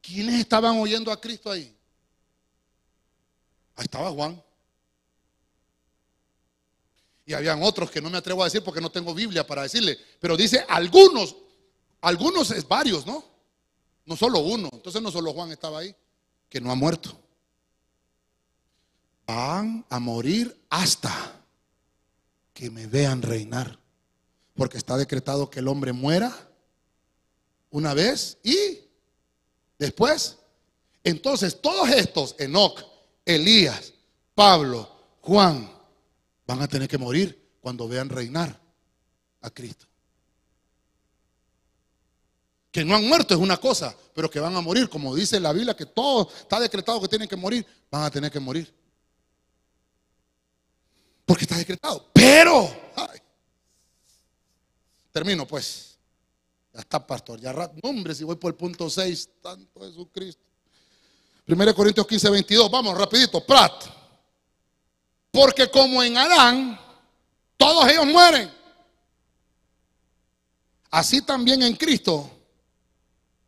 ¿Quiénes estaban oyendo a Cristo ahí? Ahí estaba Juan. Y habían otros que no me atrevo a decir porque no tengo Biblia para decirle. Pero dice algunos, algunos es varios, ¿no? No solo uno. Entonces no solo Juan estaba ahí, que no ha muerto. Van a morir hasta que me vean reinar. Porque está decretado que el hombre muera una vez y después. Entonces todos estos, Enoch, Elías, Pablo, Juan, van a tener que morir cuando vean reinar a Cristo. Que no han muerto es una cosa, pero que van a morir, como dice la Biblia, que todo está decretado que tienen que morir, van a tener que morir. Porque está decretado. Pero, termino pues. Ya está, pastor. Ya, hombre, si voy por el punto 6, tanto Jesucristo. 1 Corintios 15, 22. Vamos, rapidito. Prat. Porque como en Adán, todos ellos mueren. Así también en Cristo,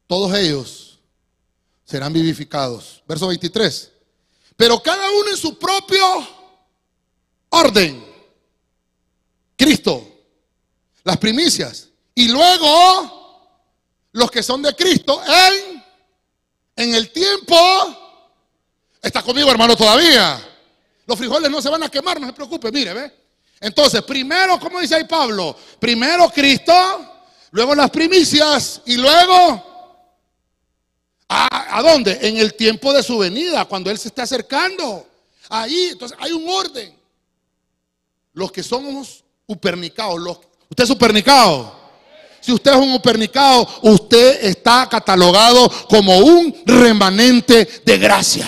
todos ellos serán vivificados. Verso 23. Pero cada uno en su propio orden. Cristo, las primicias. Y luego los que son de Cristo en, en el tiempo. Está conmigo, hermano, todavía. Los frijoles no se van a quemar, no se preocupe, mire, ve. Entonces, primero, como dice ahí Pablo, primero Cristo, luego las primicias y luego, ¿a, ¿a dónde? En el tiempo de su venida, cuando Él se está acercando. Ahí, entonces hay un orden. Los que somos upernicados, ¿usted es upernicado? Si usted es un upernicado, usted está catalogado como un remanente de gracia.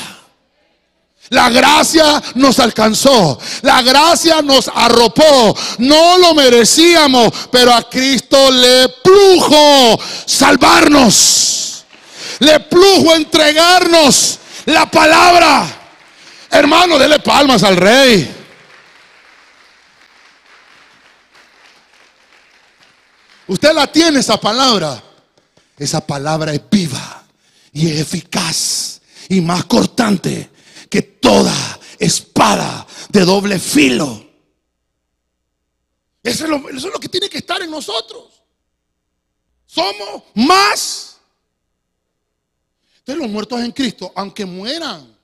La gracia nos alcanzó, la gracia nos arropó, no lo merecíamos, pero a Cristo le plujo salvarnos, le plujo entregarnos la palabra. Hermano, dele palmas al rey. Usted la tiene esa palabra. Esa palabra es viva y es eficaz y más cortante que toda espada de doble filo. Eso es, lo, que tiene que estar en nosotros. Somos más. Entonces los muertos en Cristo, aunque mueran,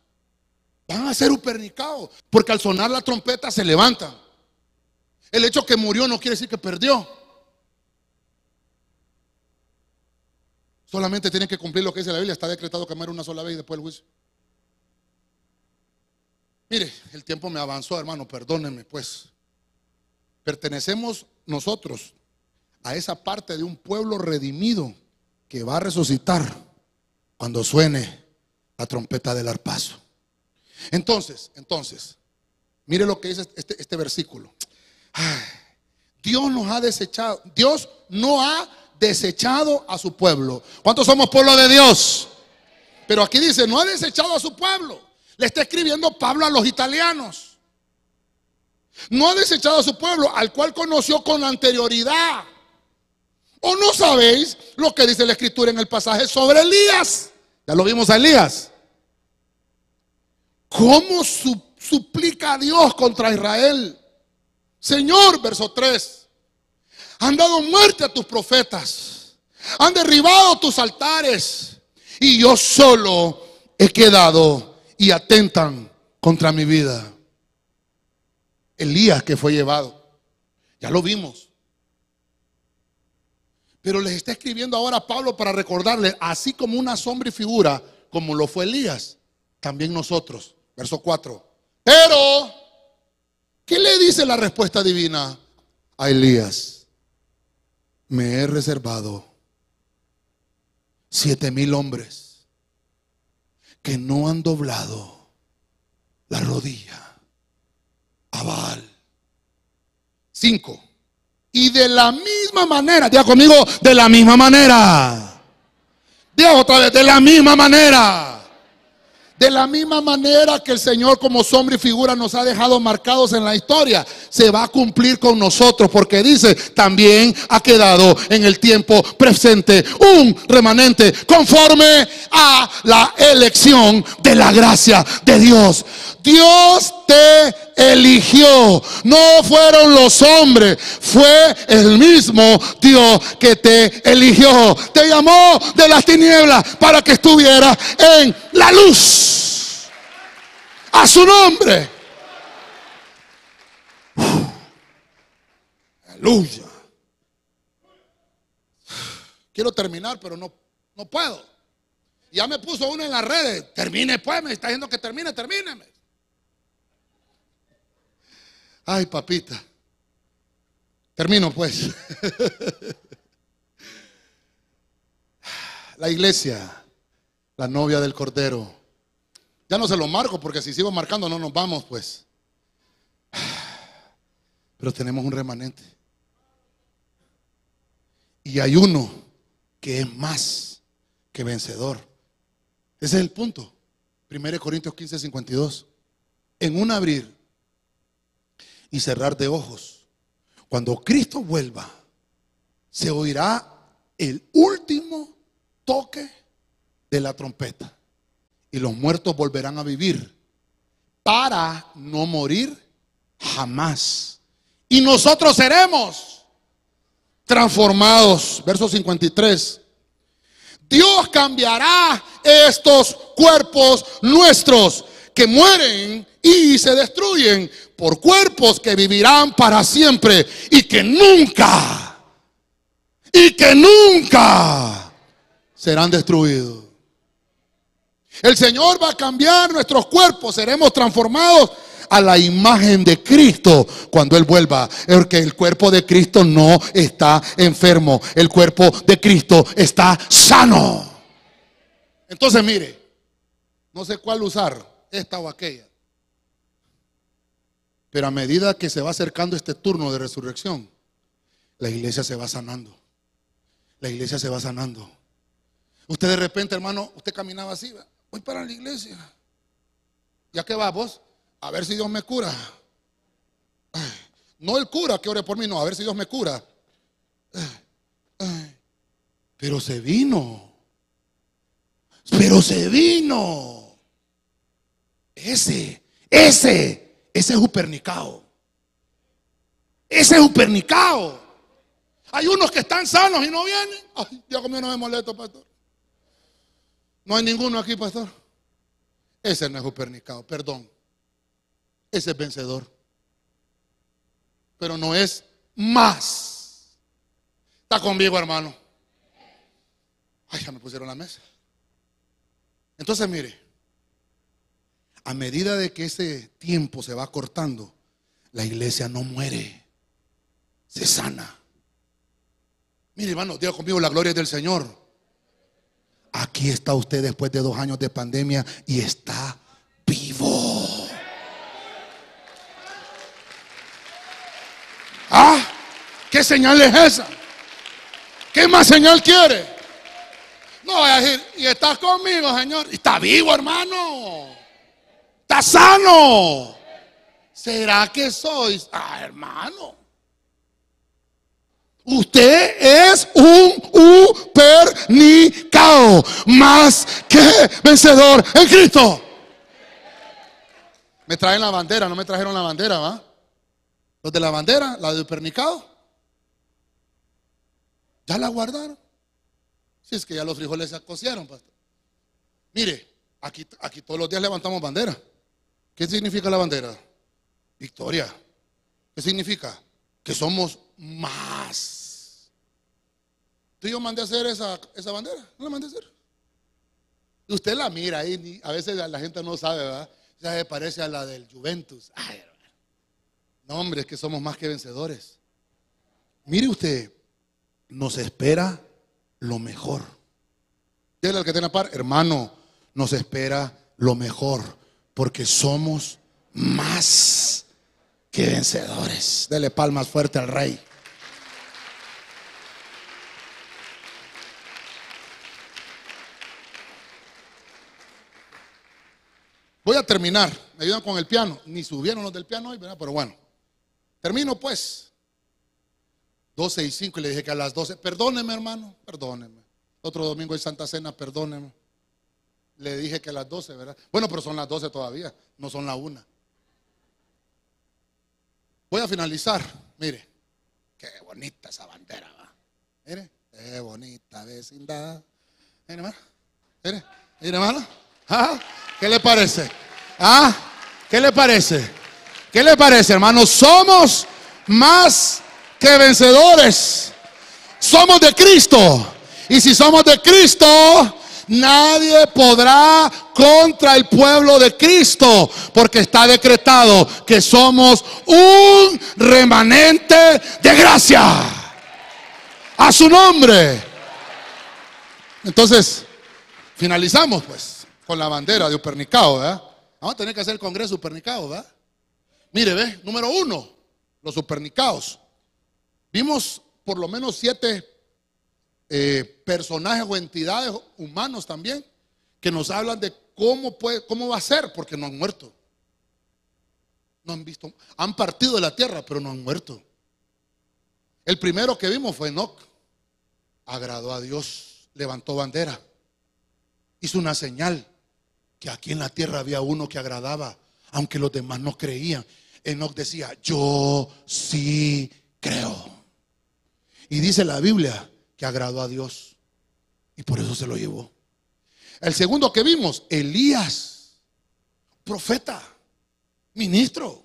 van a ser upernicados. Porque al sonar la trompeta se levantan. El hecho que murió no quiere decir que perdió. Solamente tienen que cumplir lo que dice la Biblia. Está decretado que una sola vez y después el juicio. Mire, el tiempo me avanzó, hermano, perdónenme, pues. Pertenecemos nosotros a esa parte de un pueblo redimido que va a resucitar cuando suene la trompeta del arpazo. Entonces, entonces, mire lo que dice este, este versículo. Dios nos ha desechado, Dios no ha desechado a su pueblo. ¿Cuántos somos pueblo de Dios? Pero aquí dice, no ha desechado a su pueblo. Le está escribiendo Pablo a los italianos. No ha desechado a su pueblo, al cual conoció con anterioridad. ¿O no sabéis lo que dice la escritura en el pasaje sobre Elías? Ya lo vimos a Elías. ¿Cómo suplica a Dios contra Israel? Señor, verso 3, han dado muerte a tus profetas, han derribado tus altares y yo solo he quedado y atentan contra mi vida. Elías que fue llevado. Ya lo vimos. Pero les está escribiendo ahora Pablo para recordarles, así como una sombra y figura, como lo fue Elías, también nosotros. Verso 4. Pero, ¿qué le dice la respuesta divina a Elías? Me he reservado siete mil hombres que no han doblado la rodilla. Aval. Cinco. Y de la misma manera, diga conmigo, de la misma manera. Diga otra vez, de la misma manera. De la misma manera que el Señor como sombra y figura nos ha dejado marcados en la historia, se va a cumplir con nosotros porque dice, también ha quedado en el tiempo presente un remanente conforme a la elección de la gracia de Dios. Dios te eligió. No fueron los hombres, fue el mismo Dios que te eligió. Te llamó de las tinieblas para que estuviera en la luz. A su nombre. Aleluya. Quiero terminar, pero no, no puedo. Ya me puso uno en las redes. Termine pues, me está diciendo que termine, termíneme. Ay, papita. Termino pues. La iglesia, la novia del Cordero. Ya no se lo marco porque si sigo marcando no nos vamos pues. Pero tenemos un remanente. Y hay uno que es más que vencedor. Ese es el punto. 1 Corintios 15, 52. En un abrir y cerrar de ojos. Cuando Cristo vuelva, se oirá el último toque de la trompeta. Y los muertos volverán a vivir para no morir jamás. Y nosotros seremos transformados. Verso 53. Dios cambiará estos cuerpos nuestros que mueren y se destruyen por cuerpos que vivirán para siempre y que nunca, y que nunca serán destruidos. El Señor va a cambiar nuestros cuerpos, seremos transformados a la imagen de Cristo cuando Él vuelva. Porque el cuerpo de Cristo no está enfermo, el cuerpo de Cristo está sano. Entonces mire, no sé cuál usar, esta o aquella. Pero a medida que se va acercando este turno de resurrección, la iglesia se va sanando. La iglesia se va sanando. Usted de repente, hermano, usted caminaba así, voy para la iglesia. ¿Ya qué va vos? A ver si Dios me cura. no el cura que ore por mí, no, a ver si Dios me cura. pero se vino. Pero se vino. Ese, ese ese es Upernicao. Ese es Upernicao. Hay unos que están sanos y no vienen. Ay, ya conmigo no me molesto, pastor. No hay ninguno aquí, pastor. Ese no es Upernicao, perdón. Ese es vencedor. Pero no es más. Está conmigo, hermano. Ay, ya me pusieron la mesa. Entonces, mire a medida de que ese tiempo se va cortando, la iglesia no muere, se sana. Mire, hermano, diga conmigo la gloria del Señor. Aquí está usted después de dos años de pandemia y está vivo. Ah, ¿qué señal es esa? ¿Qué más señal quiere? No voy a decir, y estás conmigo, Señor. Está vivo, hermano está sano. ¿Será que sois? Ah, hermano. Usted es un upernicao, más que vencedor en Cristo. Me traen la bandera, no me trajeron la bandera, ¿va? Los de la bandera, la de upernicao. Ya la guardaron. Si es que ya los frijoles se cocieron. Mire, aquí, aquí todos los días levantamos bandera. ¿Qué significa la bandera? Victoria. ¿Qué significa? Que somos más. ¿Tú y yo mandé a hacer esa, esa bandera? ¿No la mandé a hacer? Y usted la mira ahí, a veces la gente no sabe, ¿verdad? Ya se parece a la del Juventus. No, hombre, es que somos más que vencedores. Mire usted, nos espera lo mejor. Dile al que tiene par, hermano, nos espera lo mejor porque somos más que vencedores. Dele palmas fuerte al rey. Voy a terminar. Me ayudan con el piano. Ni subieron los del piano hoy, ¿verdad? Pero bueno. Termino pues. 12 y 5 y le dije que a las 12. Perdóneme, hermano. Perdóneme. Otro domingo de Santa Cena, perdóneme. Le dije que las 12, ¿verdad? Bueno, pero son las 12 todavía. No son la una. Voy a finalizar. Mire. Qué bonita esa bandera, va. Mire. Qué bonita vecindad. Mire, hermano. Mire. Mire, hermano. ¿Ah? ¿Qué le parece? ¿Ah? ¿Qué le parece? ¿Qué le parece, hermano? Somos más que vencedores. Somos de Cristo. Y si somos de Cristo, nadie podrá contra el pueblo de Cristo, porque está decretado que somos un remanente de gracia. A su nombre. Entonces, finalizamos pues con la bandera de Upernicao, ¿verdad? Vamos a tener que hacer el Congreso Upernicao, ¿verdad? Mire, ve, número uno, los Upernicaos. Vimos por lo menos siete eh, personajes o entidades humanos también que nos hablan de cómo, puede, cómo va a ser, porque no han muerto. No han visto, han partido de la tierra, pero no han muerto. El primero que vimos fue Enoch. Agradó a Dios, levantó bandera, hizo una señal que aquí en la tierra había uno que agradaba, aunque los demás no creían. Enoch decía, yo sí creo. Y dice la Biblia que agradó a Dios y por eso se lo llevó. El segundo que vimos, Elías, profeta, ministro.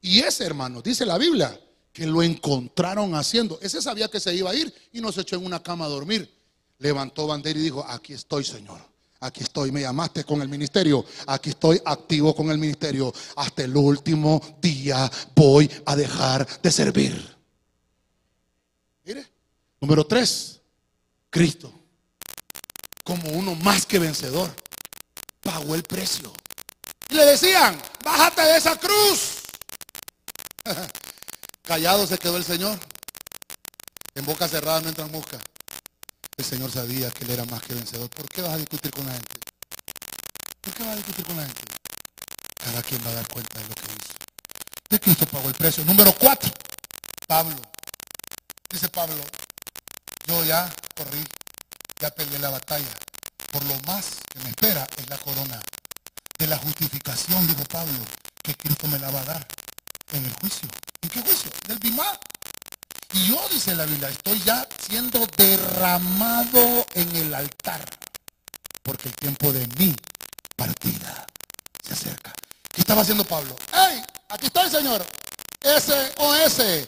Y ese hermano, dice la Biblia, que lo encontraron haciendo. Ese sabía que se iba a ir y nos echó en una cama a dormir. Levantó bandera y dijo, aquí estoy, Señor. Aquí estoy, me llamaste con el ministerio. Aquí estoy activo con el ministerio. Hasta el último día voy a dejar de servir. Mire, número tres, Cristo. Como uno más que vencedor, pagó el precio. Y le decían, bájate de esa cruz. [laughs] Callado se quedó el Señor. En boca cerrada no entran moscas. El Señor sabía que Él era más que vencedor. ¿Por qué vas a discutir con la gente? ¿Por qué vas a discutir con la gente? Cada quien va a dar cuenta de lo que hizo. De Cristo pagó el precio. Número cuatro. Pablo. Dice Pablo, yo ya corrí, ya peleé la batalla. Por lo más que me espera es la corona de la justificación, dijo Pablo, que Cristo me la va a dar en el juicio. ¿En qué juicio? Del Bimá. Y yo, dice la Biblia, estoy ya siendo derramado en el altar. Porque el tiempo de mi partida se acerca. ¿Qué estaba haciendo Pablo? ¡Ey! Aquí estoy, Señor. Ese o ese.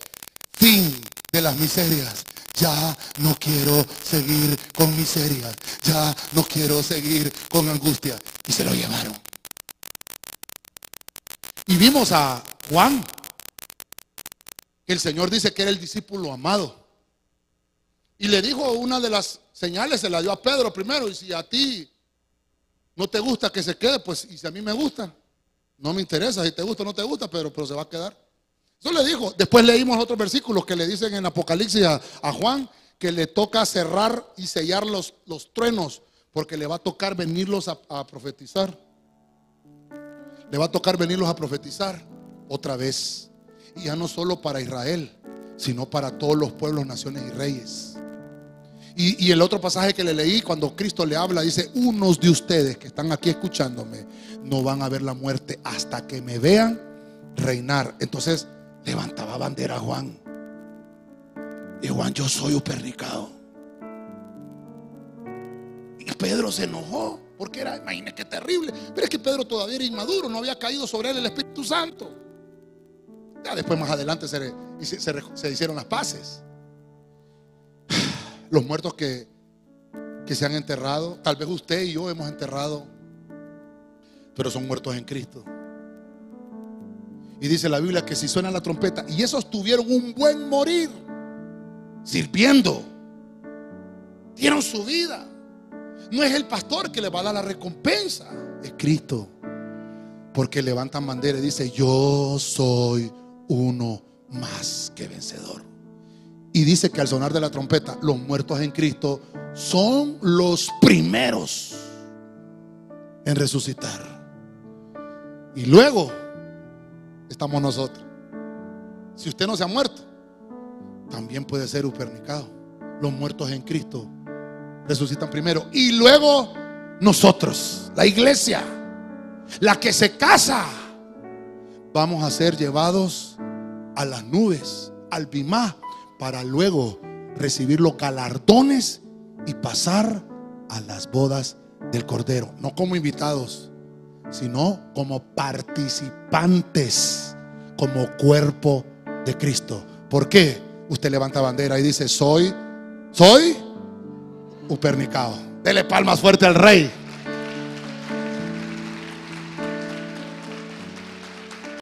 Fin de las miserias. Ya no quiero seguir con miserias. Ya no quiero seguir con angustia. Y se lo llevaron. Y vimos a Juan el Señor dice que era el discípulo amado. Y le dijo una de las señales, se la dio a Pedro primero. Y si a ti no te gusta que se quede, pues y si a mí me gusta, no me interesa. Si te gusta o no te gusta, pero se va a quedar. Eso le dijo. Después leímos otros versículos que le dicen en Apocalipsis a, Juan que le toca cerrar y sellar los, los, truenos porque le va a tocar venirlos a, profetizar. Le va a tocar venirlos a profetizar otra vez. Y ya no solo para Israel, sino para todos los pueblos, naciones y reyes. Y, el otro pasaje que le leí, cuando Cristo le habla, dice, unos de ustedes que están aquí escuchándome, no van a ver la muerte hasta que me vean reinar. Entonces levantaba bandera Juan. Y Juan, yo soy upernicado. Y Pedro se enojó, porque era, imagínate qué terrible. Pero es que Pedro todavía era inmaduro, no había caído sobre él el Espíritu Santo. Ya después más adelante se, se, hicieron las paces. [sighs] Los muertos que, que se han enterrado, tal vez usted y yo hemos enterrado, pero son muertos en Cristo. Y dice la Biblia que si suena la trompeta, y esos tuvieron un buen morir, sirviendo, dieron su vida. No es el pastor que le va a dar la recompensa, es Cristo. Porque levantan bandera y dice, yo soy uno más que vencedor. Y dice que al sonar de la trompeta, los muertos en Cristo son los primeros en resucitar. Y luego estamos nosotros. Si usted no se ha muerto, también puede ser upernicado. Los muertos en Cristo resucitan primero. Y luego nosotros, la iglesia, la que se casa, vamos a ser llevados a las nubes, al bimá, para luego recibir los galardones y pasar a las bodas del Cordero. No como invitados, sino como participantes, como cuerpo de Cristo. ¿Por qué? Usted levanta bandera y dice, soy, soy upernicado. Dele palmas fuerte al rey.